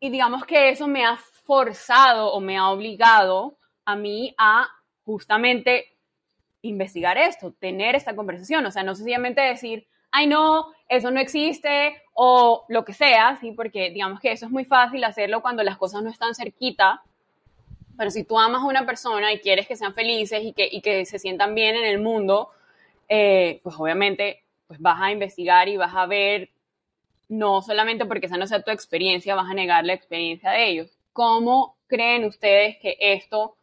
y digamos que eso me ha forzado o me ha obligado a mí a justamente investigar esto, tener esta conversación, o sea, no sencillamente decir, ay no, eso no existe o lo que sea, ¿sí? Porque digamos que eso es muy fácil hacerlo cuando las cosas no están cerquita, pero si tú amas a una persona y quieres que sean felices y que, y que se sientan bien en el mundo, eh, pues obviamente pues vas a investigar y vas a ver, no solamente porque esa no sea tu experiencia, vas a negar la experiencia de ellos. ¿Cómo creen ustedes que esto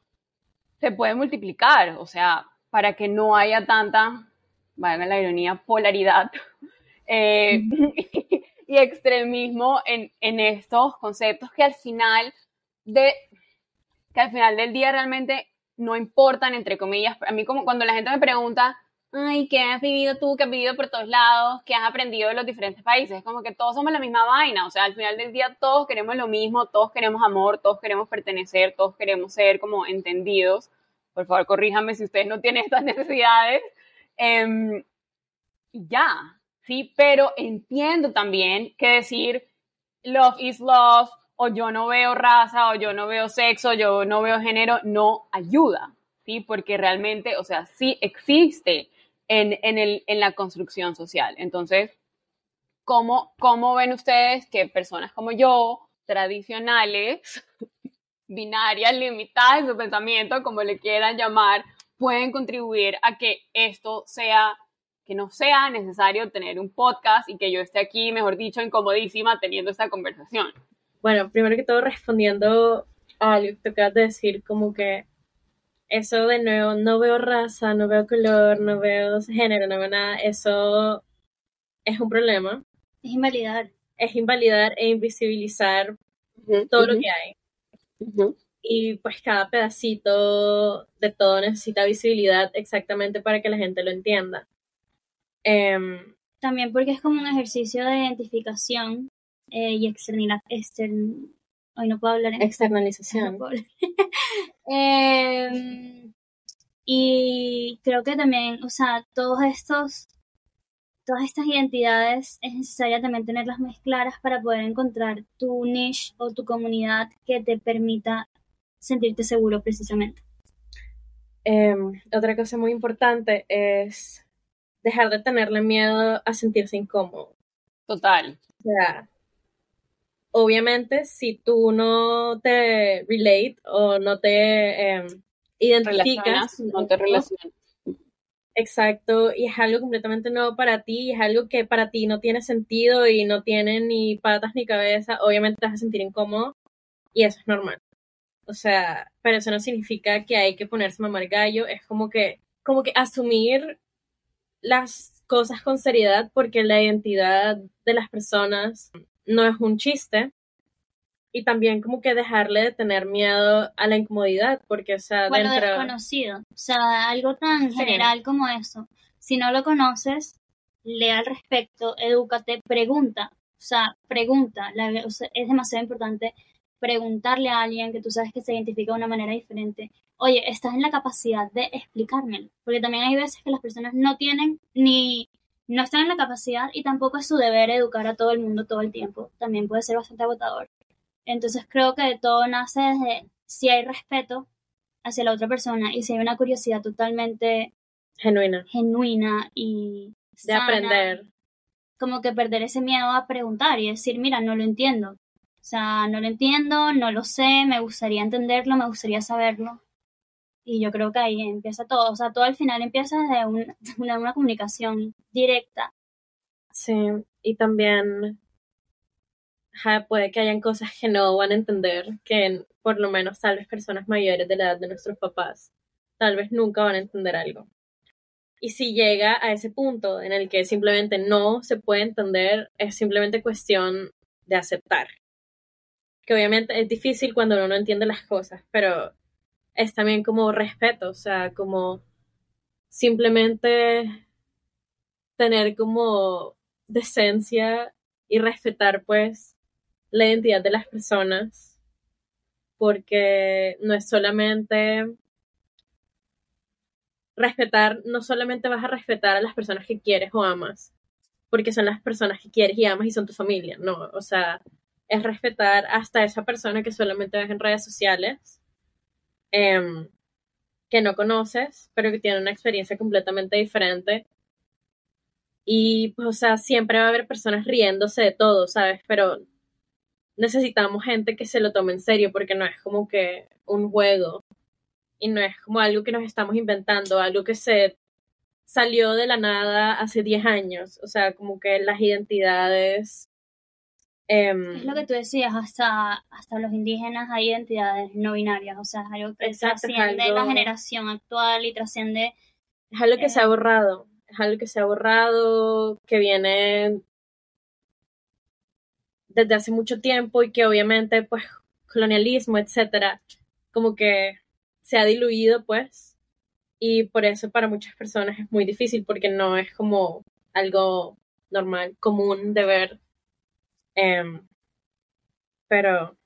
se puede multiplicar? O sea, para que no haya tanta, valga la ironía, polaridad eh, y extremismo en, en estos conceptos que al final de que al final del día realmente no importan, entre comillas. A mí como cuando la gente me pregunta, ay, ¿qué has vivido tú? ¿Qué has vivido por todos lados? ¿Qué has aprendido de los diferentes países? Es como que todos somos la misma vaina. O sea, al final del día todos queremos lo mismo, todos queremos amor, todos queremos pertenecer, todos queremos ser como entendidos. Por favor, corríjanme si ustedes no tienen estas necesidades. Y ya, ¿sí? Pero entiendo también que decir love is love, o yo no veo raza, o yo no veo sexo, yo no veo género, no ayuda, ¿sí? Porque realmente, o sea, sí existe en, en, el, en la construcción social. Entonces, ¿cómo, ¿cómo ven ustedes que personas como yo, tradicionales, binarias, limitadas en su pensamiento, como le quieran llamar, pueden contribuir a que esto sea, que no sea necesario tener un podcast y que yo esté aquí, mejor dicho, incomodísima teniendo esta conversación? Bueno, primero que todo respondiendo a algo que acabas de decir, como que eso de nuevo, no veo raza, no veo color, no veo género, no veo nada, eso es un problema. Es invalidar. Es invalidar e invisibilizar todo lo que hay. Y pues cada pedacito de todo necesita visibilidad exactamente para que la gente lo entienda. Em, También porque es como un ejercicio de identificación eh, y externidad. Extern... Hoy no puedo hablar en externalización. No puedo hablar. Em, y creo que también, o sea, todos estos, todas estas identidades es necesario también tenerlas más claras para poder encontrar tu niche o tu comunidad que te permita sentirte seguro precisamente. Em, otra cosa muy importante es dejar de tenerle miedo a sentirse incómodo. Total. O sea, obviamente si tú no te relate o no te em, identificas, no te relacionas. Exacto, y es algo completamente nuevo para ti, y es algo que para ti no tiene sentido y no tiene ni patas ni cabeza, obviamente te vas a sentir incómodo y eso es normal. O sea, pero eso no significa que hay que ponerse a mamar gallo, es como que, como que asumir las cosas con seriedad porque la identidad de las personas no es un chiste y también como que dejarle de tener miedo a la incomodidad, porque, o sea, bueno, desconocido, o sea, algo tan general como eso. Si no lo conoces, lea al respecto, edúcate, pregunta, o sea, pregunta, es demasiado importante preguntarle a alguien que tú sabes que se identifica de una manera diferente, oye, estás en la capacidad de explicármelo, porque también hay veces que las personas no tienen ni, no están en la capacidad y tampoco es su deber educar a todo el mundo todo el tiempo, también puede ser bastante agotador. Entonces creo que todo nace desde si hay respeto hacia la otra persona y si hay una curiosidad totalmente genuina, genuina y de aprender. Como que perder ese miedo a preguntar y decir, mira, no lo entiendo. O sea, no lo entiendo, no lo sé, me gustaría entenderlo, me gustaría saberlo. Y yo creo que ahí empieza todo. O sea, todo al final empieza desde una, una comunicación directa. Sí, y también puede que hayan cosas que no van a entender, que por lo menos tal vez personas mayores de la edad de nuestros papás, tal vez nunca van a entender algo. Y si llega a ese punto en el que simplemente no se puede entender, es simplemente cuestión de aceptar. Que obviamente es difícil cuando uno no entiende las cosas, pero es también como respeto, o sea, como simplemente tener como decencia y respetar pues la identidad de las personas, porque no es solamente respetar, no solamente vas a respetar a las personas que quieres o amas, porque son las personas que quieres y amas y son tu familia, no, o sea, es respetar hasta esa persona que solamente ves en redes sociales, em, que no conoces, pero que tiene una experiencia completamente diferente. Y, pues, o sea, siempre va a haber personas riéndose de todo, ¿sabes? Pero necesitamos gente que se lo tome en serio porque no es como que un juego y no es como algo que nos estamos inventando, algo que se salió de la nada hace 10 años, o sea, como que las identidades... Em, es lo que tú decías, hasta, hasta los indígenas hay identidades no binarias, o sea, es algo que trasciende la generación actual y trasciende... Es algo que se ha eh, borrado, es algo que se ha borrado, que viene desde hace mucho tiempo y que obviamente pues colonialismo, etcétera, como que se ha diluido pues y por eso para muchas personas es muy difícil porque no es como algo normal, común de ver. Em, pero...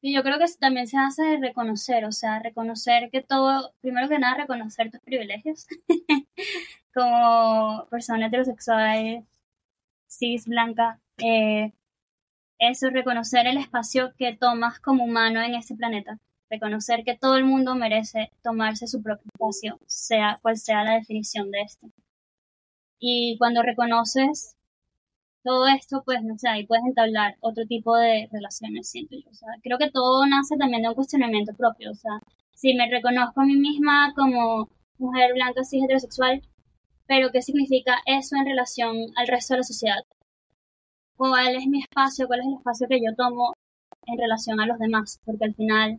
Y yo creo que también se hace de reconocer, o sea, reconocer que todo, primero que nada, reconocer tus privilegios como persona heterosexual, cis, blanca, eh, eso, reconocer el espacio que tomas como humano en este planeta, reconocer que todo el mundo merece tomarse su propio espacio, sea cual sea la definición de esto. Y cuando reconoces todo esto, pues, no sé, ahí puedes entablar otro tipo de relaciones, siento yo. Creo que todo nace también de un cuestionamiento propio. O sea, si me reconozco a mí misma como mujer blanca, cis, heterosexual, pero ¿qué significa eso en relación al resto de la sociedad? Cuál es mi espacio, cuál es el espacio que yo tomo en relación a los demás, porque al final,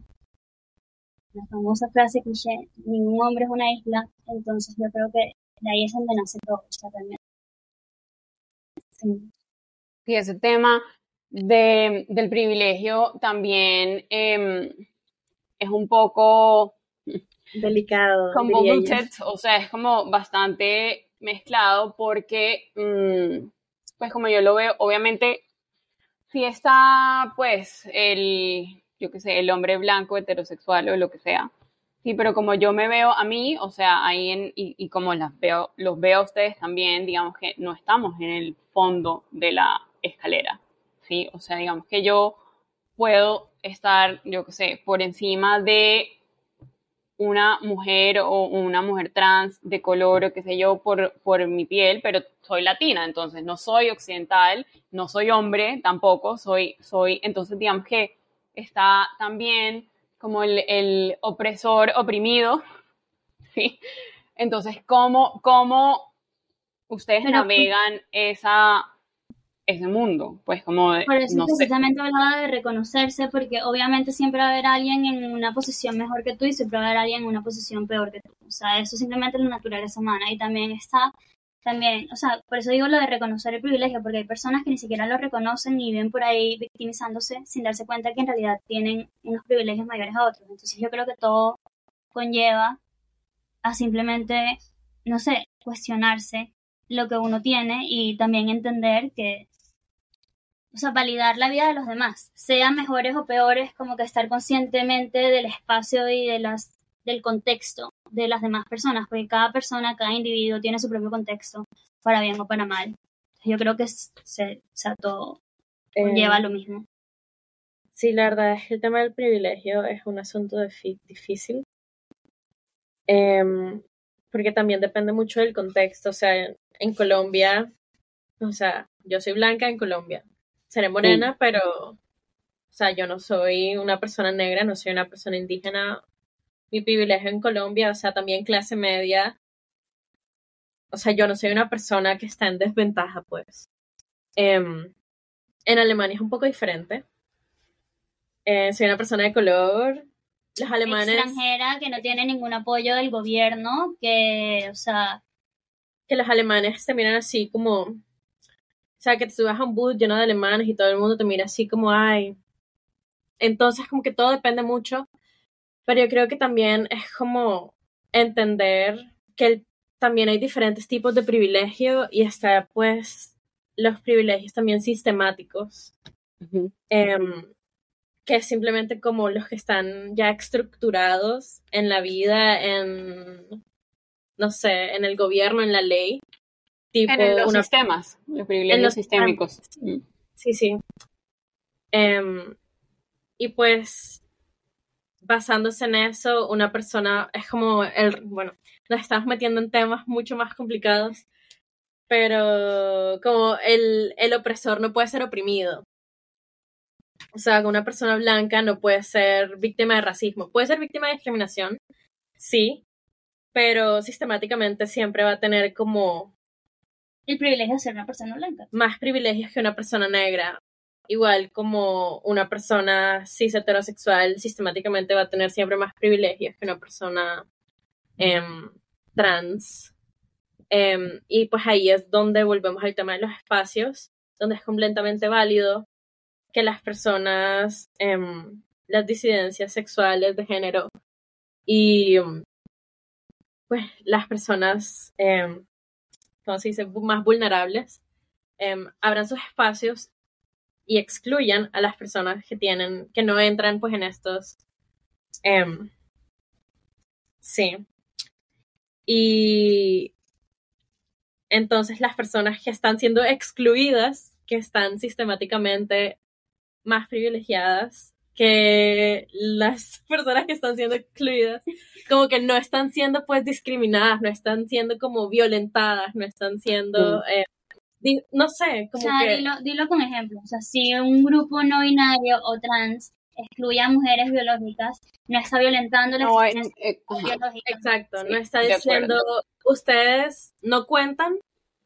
la famosa frase cliché, ningún hombre es una isla, entonces yo creo que de ahí es donde nace todo, también. Sí. Y ese tema de, del privilegio también em, es un poco delicado. Como o sea, es como bastante mezclado porque mm, pues como yo lo veo, obviamente, si está, pues, el, yo qué sé, el hombre blanco, heterosexual o lo que sea, sí, pero como yo me veo a mí, o sea, ahí en, y, como las veo, los veo a ustedes también, digamos que no estamos en el fondo de la escalera, sí, o sea, digamos que yo puedo estar, yo qué sé, por encima de una mujer o una mujer trans de color o qué sé yo por, por mi piel, pero soy latina, entonces no soy occidental, no soy hombre tampoco, soy, soy, entonces digamos que está también como el, el opresor oprimido, ¿sí? Entonces, ¿cómo, cómo ustedes navegan esa, ese mundo? Pues como, Por eso no sé. precisamente hablaba de reconocerse, porque obviamente siempre va a haber alguien en una posición mejor que tú y siempre va a haber alguien en una posición peor que tú. O sea, eso simplemente es la naturaleza humana. Y también está, también, o sea, por eso digo lo de reconocer el privilegio, porque hay personas que ni siquiera lo reconocen y ven por ahí victimizándose sin darse cuenta que en realidad tienen unos privilegios mayores a otros. Entonces yo creo que todo conlleva a simplemente, no sé, cuestionarse lo que uno tiene y también entender que, o sea, validar la vida de los demás, sean mejores o peores, como que estar conscientemente del espacio y de las del contexto de las demás personas, porque cada persona, cada individuo tiene su propio contexto, para bien o para mal. Yo creo que se, o sea, todo Eh, lleva lo mismo. Sí, la verdad es que el tema del privilegio es un asunto difícil. Em, porque también depende mucho del contexto. O sea, en, en Colombia, o sea, yo soy blanca en Colombia. Seré morena, pero, o sea, yo no soy una persona negra, no soy una persona indígena. Mi privilegio en Colombia, o sea, también clase media. O sea, yo no soy una persona que está en desventaja, pues. Em, en Alemania es un poco diferente. Eh, soy una persona de color. Los alemanes, Extranjera que no tiene ningún apoyo del gobierno, que, o sea, que los alemanes te miran así como, sea, que te subas a un bus lleno de alemanes y todo el mundo te mira así como, ay. Entonces, como que todo depende mucho, pero yo creo que también es como entender que el- también hay diferentes tipos de privilegio y está, pues, los privilegios también sistemáticos. Ujú. em, que es simplemente como los que están ya estructurados en la vida, en, no sé, en el gobierno, en la ley. Tipo En los una... sistemas, los privilegios En los sistémicos. Sí, sí. Em, y pues, basándose en eso, una persona es como el, bueno, nos estamos metiendo en temas mucho más complicados, pero como el, el opresor no puede ser oprimido. O sea, una persona blanca no puede ser víctima de racismo. Puede ser víctima de discriminación, sí, pero sistemáticamente siempre va a tener como el privilegio de ser una persona blanca. más privilegios que una persona negra. Igual como una persona cis heterosexual sistemáticamente va a tener siempre más privilegios que una persona em, trans. Em, y pues ahí es donde volvemos al tema de los espacios, donde es completamente válido que las personas, em, las disidencias sexuales de género y pues las personas, ¿cómo se dice?, más vulnerables, em, abran sus espacios y excluyan a las personas que tienen, que no entran pues en estos, em, sí. Y entonces las personas que están siendo excluidas, que están sistemáticamente más privilegiadas que las personas que están siendo excluidas, como que no están siendo pues discriminadas, no están siendo como violentadas, no están siendo, eh, di- no sé, O como sea, que... dilo, dilo con ejemplo. O sea, si un grupo no binario o trans excluye a mujeres biológicas, no está violentando la No, eh, eh. Exacto, Sí, no está diciendo, ustedes no cuentan,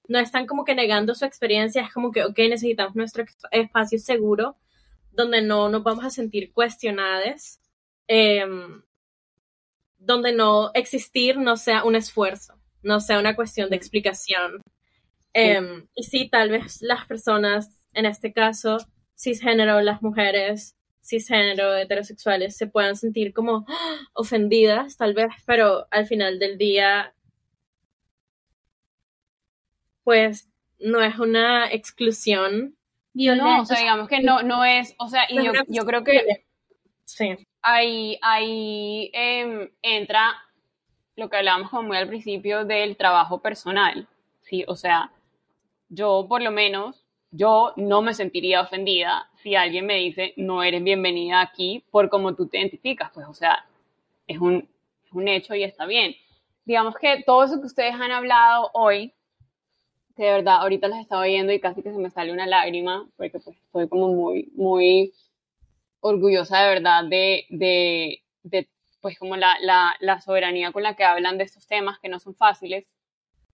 no están como que negando su experiencia, es como que, ok, necesitamos nuestro espacio seguro donde no nos vamos a sentir cuestionadas, em, donde no existir no sea un esfuerzo, no sea una cuestión de explicación. Em, y sí, tal vez las personas, en este caso, cisgénero, las mujeres cisgénero, heterosexuales, se puedan sentir como ¡ah! ofendidas, tal vez, pero al final del día, pues no es una exclusión. No, o sea, digamos que no, no es, o sea, y yo, yo creo que Sí, ahí, ahí em, entra lo que hablábamos como muy al principio del trabajo personal, ¿sí? O sea, yo por lo menos, yo no me sentiría ofendida si alguien me dice, no eres bienvenida aquí por cómo tú te identificas, pues, o sea, es un es un hecho y está bien. Digamos que todo eso que ustedes han hablado hoy, que de verdad ahorita las estaba viendo y casi que se me sale una lágrima, porque pues estoy como muy, muy orgullosa de verdad de, de, de pues como la, la, la, soberanía con la que hablan de estos temas que no son fáciles.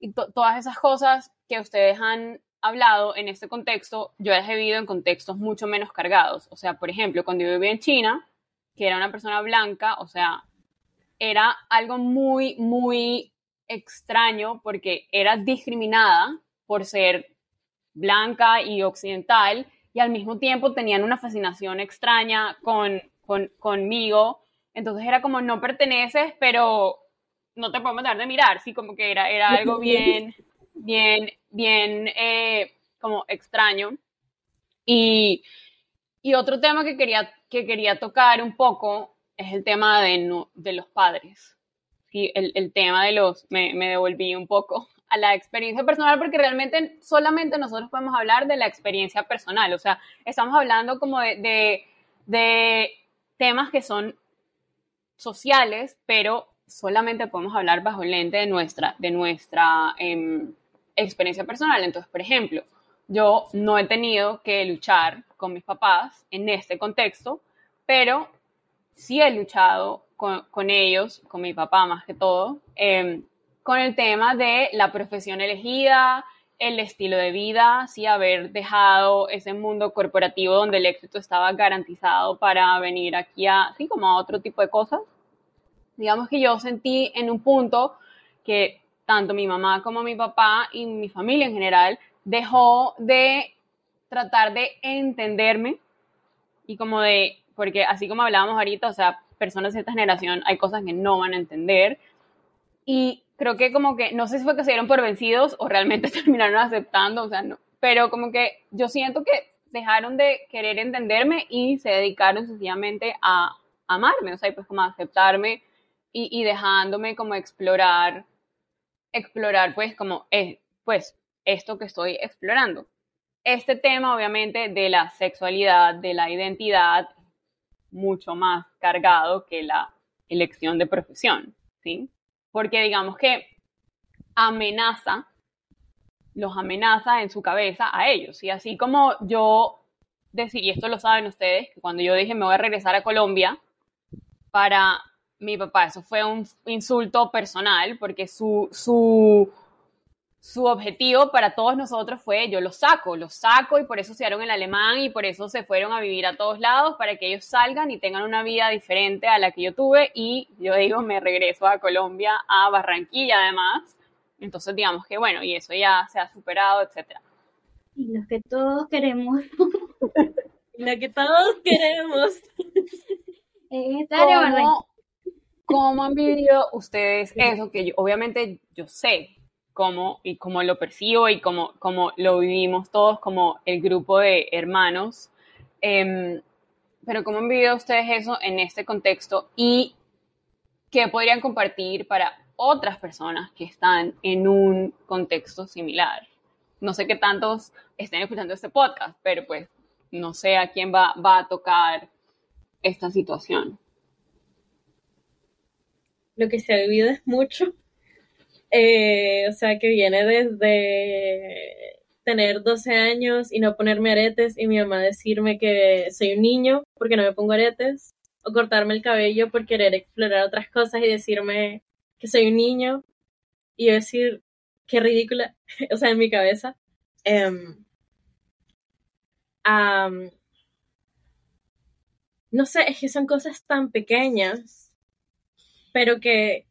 Y todas esas cosas que ustedes han hablado en este contexto, yo las he vivido en contextos mucho menos cargados. O sea, por ejemplo, cuando yo vivía en China, que era una persona blanca, o sea, era algo muy, muy extraño porque era discriminada por ser blanca y occidental y al mismo tiempo tenían una fascinación extraña con, con, conmigo. Entonces era como no perteneces, pero no te podemos dar de mirar, sí, como que era, era algo bien, bien, bien, eh, como extraño. Y, y, otro tema que quería, que quería tocar un poco es el tema de, de los padres. Sí, el, el tema de los, me, me devolví un poco a la experiencia personal porque realmente solamente nosotros podemos hablar de la experiencia personal. O sea, estamos hablando como de, de, temas que son sociales, pero solamente podemos hablar bajo el lente de nuestra, de nuestra eh, experiencia personal. Entonces, por ejemplo, yo no he tenido que luchar con mis papás en este contexto, pero sí he luchado con, ellos, con mi papá más que todo, eh, con el tema de la profesión elegida, el estilo de vida, sí, haber dejado ese mundo corporativo donde el éxito estaba garantizado para venir aquí a, así como a otro tipo de cosas. Digamos que yo sentí en un punto que tanto mi mamá como mi papá y mi familia en general dejó de tratar de entenderme y como de, porque así como hablábamos ahorita, o sea, personas de esta generación hay cosas que no van a entender y creo que como que, no sé si fue que se dieron por vencidos o realmente terminaron aceptando, o sea, no, pero como que yo siento que dejaron de querer entenderme y se dedicaron sencillamente a amarme, o sea, pues como a aceptarme y, y dejándome como explorar, explorar pues como, eh, pues esto que estoy explorando. Este tema obviamente de la sexualidad, de la identidad, mucho más cargado que la elección de profesión, ¿sí? Porque digamos que amenaza, los amenaza en su cabeza a ellos. Y así como yo decir, y esto lo saben ustedes, que cuando yo dije me voy a regresar a Colombia, para mi papá eso fue un insulto personal, porque su, su su objetivo para todos nosotros fue yo los saco, los saco y por eso se dieron el alemán y por eso se fueron a vivir a todos lados para que ellos salgan y tengan una vida diferente a la que yo tuve y yo digo me regreso a Colombia, a Barranquilla además. Entonces digamos que bueno, y eso ya se ha superado, etcétera. Y lo que todos queremos. lo que todos queremos. ¿Cómo, ¿Cómo han vivido ustedes eso? Que yo, obviamente yo sé cómo y cómo lo percibo y cómo, cómo lo vivimos todos como el grupo de hermanos. Eh, pero ¿cómo han vivido ustedes eso en este contexto y qué podrían compartir para otras personas que están en un contexto similar? No sé qué tantos estén escuchando este podcast, pero pues no sé a quién va, va a tocar esta situación. Lo que se ha vivido es mucho eh, o sea, que viene desde tener 12 años y no ponerme aretes y mi mamá decirme que soy un niño porque no me pongo aretes, o cortarme el cabello por querer explorar otras cosas y decirme que soy un niño y decir qué ridícula, o sea, en mi cabeza. Um, no sé, es que son cosas tan pequeñas, pero que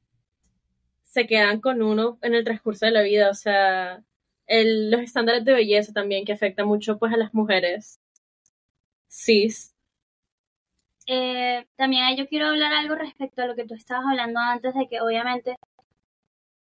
se quedan con uno en el transcurso de la vida, o sea, el, los estándares de belleza también que afecta mucho pues a las mujeres cis. Eh, también yo quiero hablar algo respecto a lo que tú estabas hablando antes de que obviamente,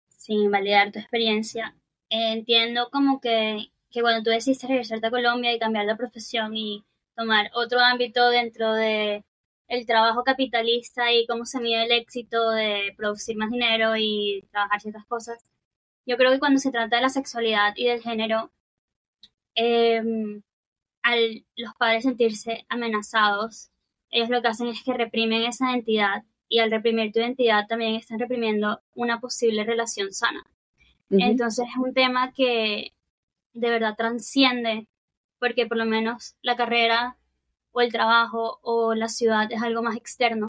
sin validar tu experiencia, entiendo como que, que cuando tú decidiste regresarte a Colombia y cambiar de profesión y tomar otro ámbito dentro de el trabajo capitalista y cómo se mide el éxito de producir más dinero y trabajar ciertas cosas. Yo creo que cuando se trata de la sexualidad y del género, em, al los padres sentirse amenazados, ellos lo que hacen es que reprimen esa identidad y al reprimir tu identidad también están reprimiendo una posible relación sana. Entonces es un tema que de verdad transciende, porque por lo menos la carrera o el trabajo o la ciudad es algo más externo,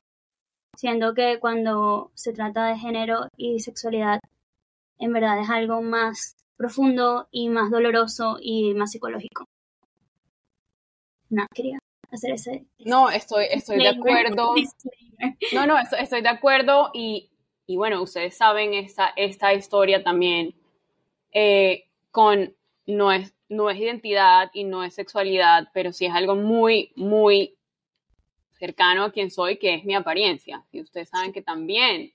siendo que cuando se trata de género y sexualidad, en verdad es algo más profundo y más doloroso y más psicológico. No, quería hacer ese... No, estoy, estoy de acuerdo. No, no, estoy de acuerdo y, y bueno, ustedes saben esta, esta historia también eh, con no es, no es identidad y no es sexualidad, pero sí es algo muy, muy cercano a quien soy, que es mi apariencia. Y ustedes saben que también...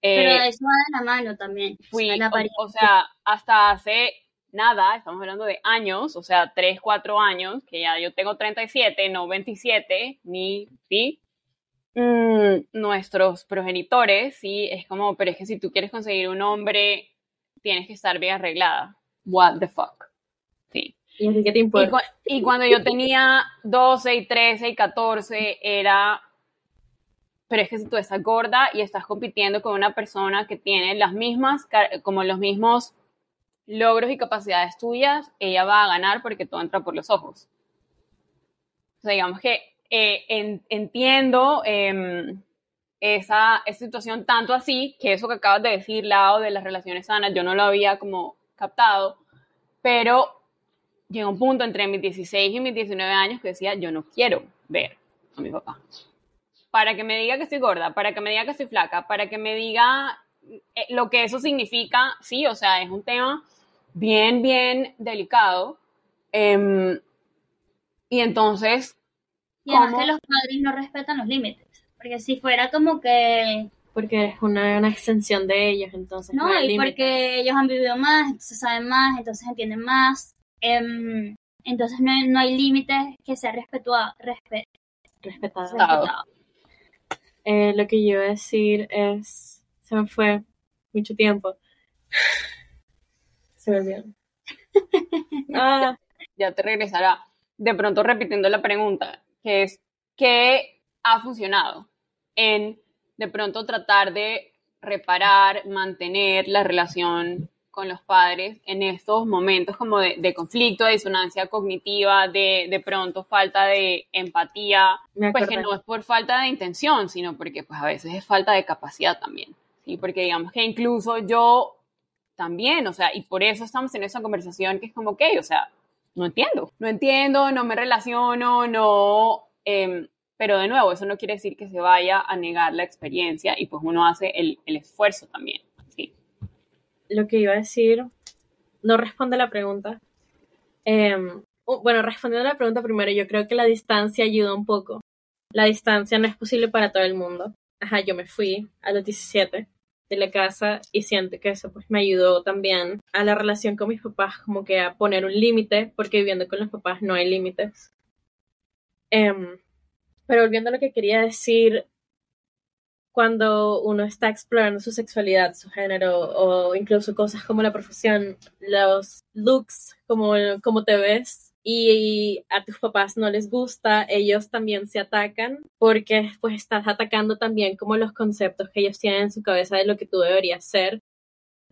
pero eh, eso va de la mano también. Fui, o, o, sea, hasta hace nada, estamos hablando de años, o sea, 3, 4 años, que ya yo tengo 37, no 27, ni, ¿sí? Mm, nuestros progenitores, sí, es como, pero es que si tú quieres conseguir un hombre, tienes que estar bien arreglada. What the fuck. Sí. ¿Y qué te importa? Y, cuando yo tenía 12 y 13 y 14 era, pero es que si tú estás gorda y estás compitiendo con una persona que tiene las mismas, como los mismos logros y capacidades tuyas, ella va a ganar porque todo entra por los ojos. O sea, digamos que eh, entiendo em, esa, situación tanto así, que eso que acabas de decir, lado de las relaciones sanas, yo no lo había como captado, pero llegó un punto entre mis 16 y mis 19 años que decía, yo no quiero ver a mi papá. Para que me diga que estoy gorda, para que me diga que estoy flaca, para que me diga eh, lo que eso significa, sí, o sea, es un tema bien, bien delicado. Em, y entonces y además que los padres no respetan los límites. Porque si fuera como que... Porque es una, extensión de ellos, entonces. No, y porque ellos han vivido más, entonces saben más, entonces entienden más. Em, entonces no hay, no hay límites que sea respetuado, respetado. Eh, lo que yo iba a decir es, se me fue mucho tiempo. Se me olvidó. ah. Ya te regresará. De pronto repitiendo la pregunta, que es qué ha funcionado en de pronto tratar de reparar, mantener la relación con los padres en estos momentos como de, conflicto, de disonancia cognitiva, de, de pronto falta de empatía, pues que no es por falta de intención, sino porque pues a veces es falta de capacidad también, ¿sí? Porque digamos que incluso yo también, o sea, y por eso estamos en esa conversación que es como, ok, o sea, no entiendo, no entiendo, no me relaciono, no, em, pero de nuevo, eso no quiere decir que se vaya a negar la experiencia y pues uno hace el, esfuerzo también. Lo que iba a decir no responde a la pregunta. Em, bueno, respondiendo a la pregunta primero, yo creo que la distancia ayuda un poco. La distancia no es posible para todo el mundo. Ajá, yo me fui a los 17 de la casa y siento que eso pues me ayudó también a la relación con mis papás como que a poner un límite porque viviendo con los papás no hay límites. Em, pero volviendo a lo que quería decir, cuando uno está explorando su sexualidad, su género o incluso cosas como la profesión, los looks, como, como te ves, y a tus papás no les gusta, ellos también se atacan porque pues estás atacando también como los conceptos que ellos tienen en su cabeza de lo que tú deberías ser,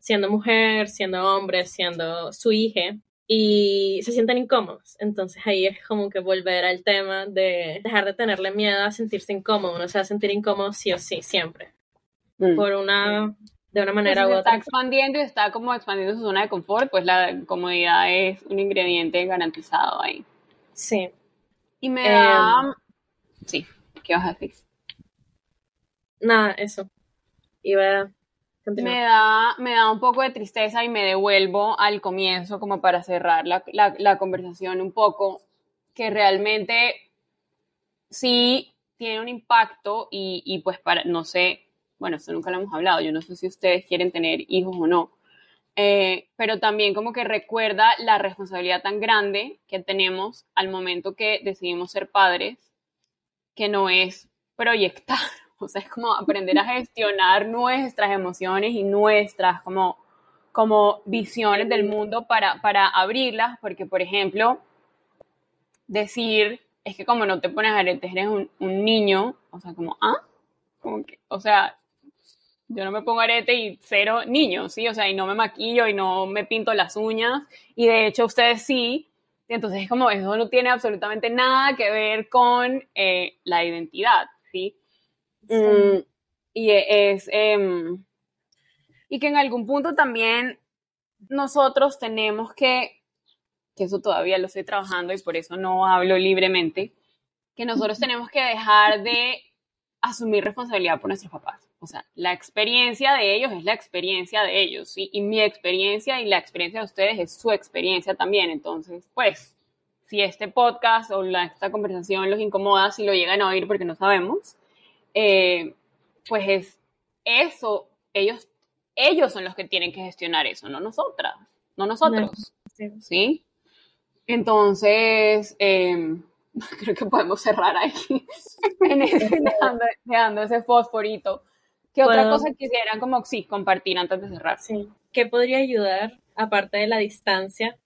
siendo mujer, siendo hombre, siendo su hija y se sienten incómodos. Entonces ahí es como que volver al tema de dejar de tenerle miedo a sentirse incómodo. Uno se va a sentir incómodo sí o sí, siempre. Mm. Por una de una manera pues u otra. Está expandiendo y está como expandiendo su zona de confort, pues la comodidad es un ingrediente garantizado ahí. Sí. Y me da... Em, sí, ¿qué vas a decir? Nada, eso. Iba me da, me da un poco de tristeza y me devuelvo al comienzo como para cerrar la, la conversación un poco, que realmente sí tiene un impacto y, y pues para, no sé, bueno, esto nunca lo hemos hablado, yo no sé si ustedes quieren tener hijos o no, eh, pero también como que recuerda la responsabilidad tan grande que tenemos al momento que decidimos ser padres, que no es proyectar, o sea, es como aprender a gestionar nuestras emociones y nuestras como, como visiones del mundo para, para abrirlas, porque por ejemplo, decir, es que como no te pones aretes, eres un, un niño, o sea, como, ah, como que, o sea, yo no me pongo arete y cero niños, ¿sí? O sea, y no me maquillo y no me pinto las uñas. Y de hecho ustedes sí. Entonces es como, eso no tiene absolutamente nada que ver con eh, la identidad, ¿sí? Mm, y es... Em, y que en algún punto también nosotros tenemos que, que eso todavía lo estoy trabajando y por eso no hablo libremente, que nosotros tenemos que dejar de asumir responsabilidad por nuestros papás. O sea, la experiencia de ellos es la experiencia de ellos, ¿sí? Y mi experiencia y la experiencia de ustedes es su experiencia también. Entonces, pues, si este podcast o esta conversación los incomoda, si lo llegan a oír porque no sabemos, eh, pues es eso, ellos, ellos son los que tienen que gestionar eso, no nosotras, no nosotros, ¿sí? Entonces, eh, creo que podemos cerrar ahí, dejando, ese fosforito. ¿Qué otra cosa quisieran como sí compartir antes de cerrar? Sí. ¿Qué podría ayudar, aparte de la distancia,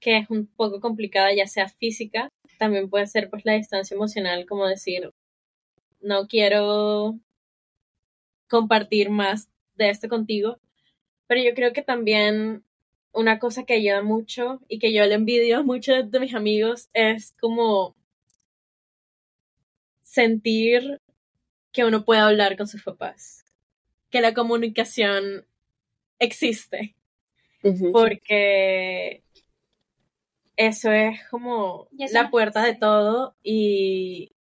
que es un poco complicada, ya sea física, también puede ser pues la distancia emocional, como decir, no quiero compartir más de esto contigo, pero yo creo que también una cosa que ayuda mucho y que yo le envidio mucho de mis amigos es como sentir que uno puede hablar con sus papás, que la comunicación existe, porque eso es como la puerta de todo y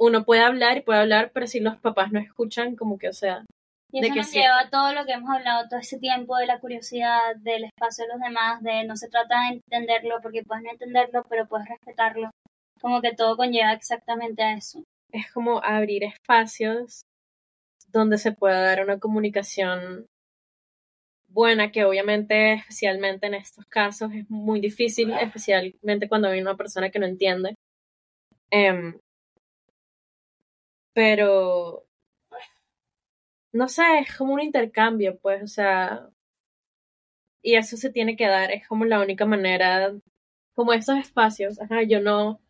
uno puede hablar y puede hablar, pero si los papás no escuchan, como que, o sea, y eso nos lleva a todo lo que hemos hablado todo ese tiempo de la curiosidad, del espacio de los demás, de no se trata de entenderlo porque puedes no entenderlo, pero puedes respetarlo. Como que todo conlleva exactamente a eso. Es como abrir espacios donde se pueda dar una comunicación buena, que obviamente, especialmente en estos casos, es muy difícil, especialmente cuando hay una persona que no entiende. Em, pero no sé, es como un intercambio, pues, o sea, y eso se tiene que dar, es como la única manera, como esos espacios, ajá, yo no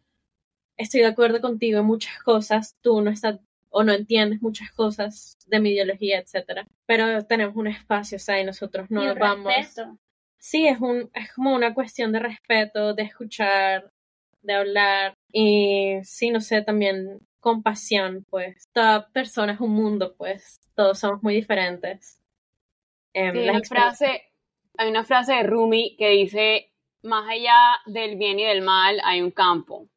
estoy de acuerdo contigo en muchas cosas, tú no estás o no entiendes muchas cosas de mi ideología, etcétera, pero tenemos un espacio, o sea, y nosotros no nos vamos. Sí, es un es como una cuestión de respeto, de escuchar, de hablar y sí, no sé, también compasión, pues. Toda persona es un mundo, pues. Todos somos muy diferentes. Em, hay, una frase, hay una frase de Rumi que dice, más allá del bien y del mal hay un campo.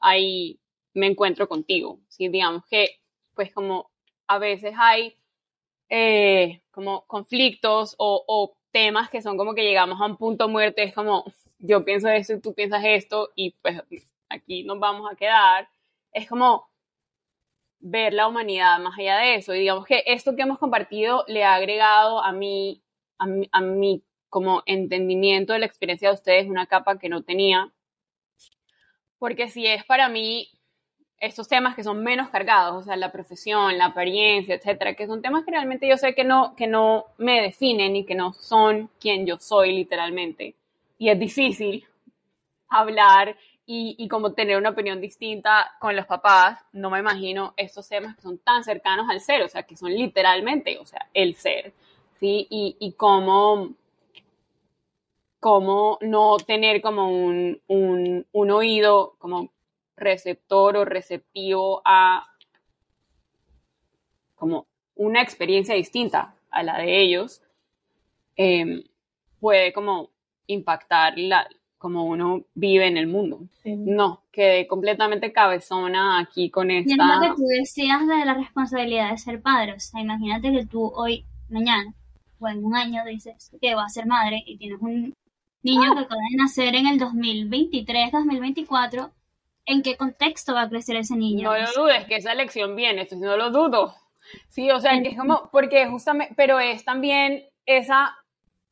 Ahí me encuentro contigo. ¿sí? Digamos que, pues como a veces hay eh, como conflictos o, o temas que son como que llegamos a un punto muerto, es como yo pienso esto y tú piensas esto y pues aquí nos vamos a quedar. Es como ver la humanidad más allá de eso. Y digamos que esto que hemos compartido le ha agregado a mí, a mí, como entendimiento de la experiencia de ustedes una capa que no tenía. Porque si es para mí estos temas que son menos cargados, o sea, la profesión, la apariencia, etcétera, que son temas que realmente yo sé que no, que no me definen y que no son quien yo soy literalmente. Y es difícil hablar y, como tener una opinión distinta con los papás, no me imagino estos temas que son tan cercanos al ser, o sea, que son literalmente, o sea, el ser, ¿sí? Y, y cómo, cómo no tener como un, un, un, oído como receptor o receptivo a como una experiencia distinta a la de ellos, em, puede como impactar la, como uno vive en el mundo. No, quedé completamente cabezona aquí con esta... Y lo que tú decías de la responsabilidad de ser padre, o sea, imagínate que tú hoy, mañana, o en un año dices que vas a ser madre y tienes un niño que acaba de nacer en el 2023, 2024, ¿en qué contexto va a crecer ese niño? No lo dudes, que esa elección viene, esto no lo dudo. Sí, o sea, que es como, porque justamente, pero es también esa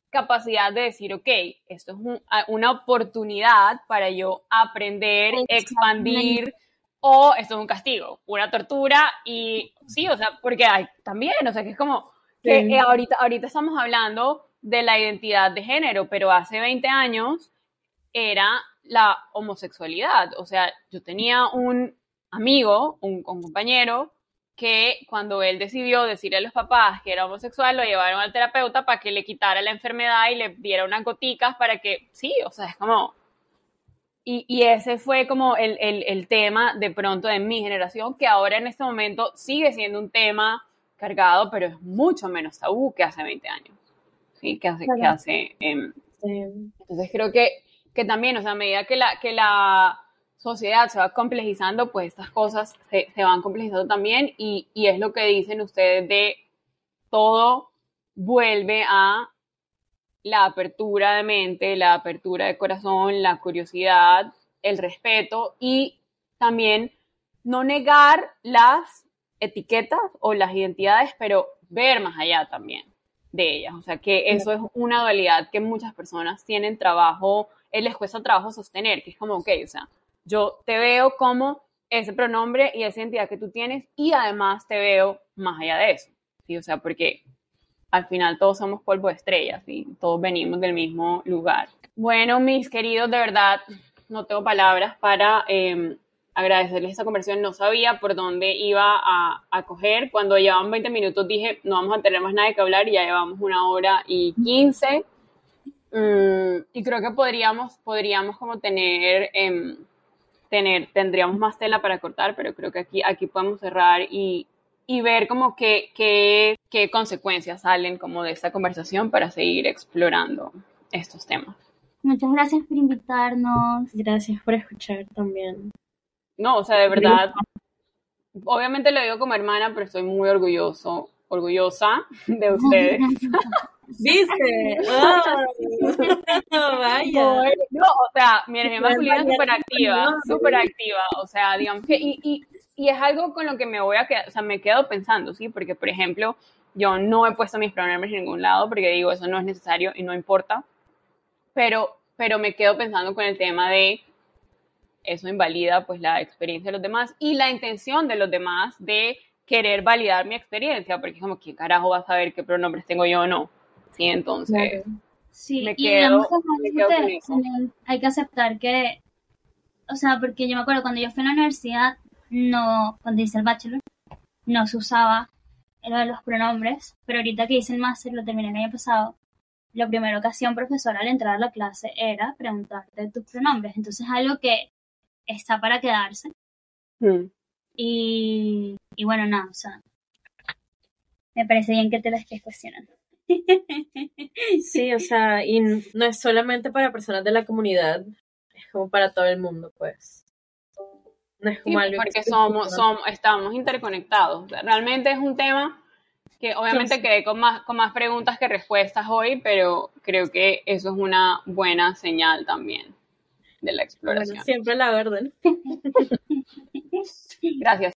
capacidad de decir, ok, esto es una oportunidad para yo aprender, expandir, o esto es un castigo, una tortura, y sí, o sea, porque hay también, o sea, que es como que eh, ahorita, ahorita estamos hablando de la identidad de género, pero hace 20 años era la homosexualidad, o sea, yo tenía un amigo, un compañero, que cuando él decidió decirle a los papás que era homosexual, lo llevaron al terapeuta para que le quitara la enfermedad y le diera unas goticas para que, sí, o sea, es como... Y, y ese fue como el, el, el, tema de pronto de mi generación, que ahora en este momento sigue siendo un tema cargado, pero es mucho menos tabú que hace 20 años. ¿sí? Que hace... Que hace eh, sí. Entonces creo que, que también, o sea, a medida que la... Que la sociedad se va complejizando, pues estas cosas se, se van complejizando también y, y, es lo que dicen ustedes de todo vuelve a la apertura de mente, la apertura de corazón, la curiosidad, el respeto y también no negar las etiquetas o las identidades, pero ver más allá también de ellas. O sea, que eso es una dualidad que muchas personas tienen trabajo, les cuesta trabajo sostener, que es como, ok, o sea, yo te veo como ese pronombre y esa identidad que tú tienes y además te veo más allá de eso, ¿sí? O sea, porque al final todos somos polvo de estrellas y todos venimos del mismo lugar. Bueno, mis queridos, de verdad, no tengo palabras para eh, agradecerles esta conversación. No sabía por dónde iba a, coger. Cuando llevaban 20 minutos dije, no vamos a tener más nada que hablar y ya llevamos una hora y 15. Mm, y creo que podríamos, podríamos como tener... Eh, tener, tendríamos más tela para cortar, pero creo que aquí, aquí podemos cerrar y, y ver como qué que, qué consecuencias salen como de esta conversación para seguir explorando estos temas. Muchas gracias por invitarnos. Gracias por escuchar también. No, o sea, de verdad, obviamente lo digo como hermana, pero estoy muy orgulloso, orgullosa de ustedes. ¿Viste? Oh, vaya. No, o sea, mi energía masculina es súper activa, súper activa. O sea, digamos que, y, y, y, es algo con lo que me voy a quedar, o sea, me quedo pensando, ¿sí? Porque, por ejemplo, yo no he puesto mis pronombres en ningún lado porque digo, eso no es necesario y no importa. Pero, pero me quedo pensando con el tema de eso invalida pues la experiencia de los demás y la intención de los demás de querer validar mi experiencia, porque es como, ¿qué carajo vas a saber qué pronombres tengo yo o no? Entonces sí, me y quedo, digamos, me quedo con hay que aceptar que, o sea, porque yo me acuerdo cuando yo fui a la universidad, no, cuando hice el bachelor, no se usaba lo de los pronombres, pero ahorita que hice el máster, lo terminé el año pasado, lo primero que hacía un profesor al entrar a la clase era preguntarte tus pronombres, entonces es algo que está para quedarse. Mm. Y, y bueno, nada, o sea, me parece bien que te lo estés cuestionando. Sí, o sea, y no es solamente para personas de la comunidad, es como para todo el mundo, pues. No es Sí, como algo porque somos, somos, estamos interconectados. Realmente es un tema que obviamente Sí. quedé con más, con más preguntas que respuestas hoy, pero creo que eso es una buena señal también de la Bueno, exploración. siempre la verdad. Gracias.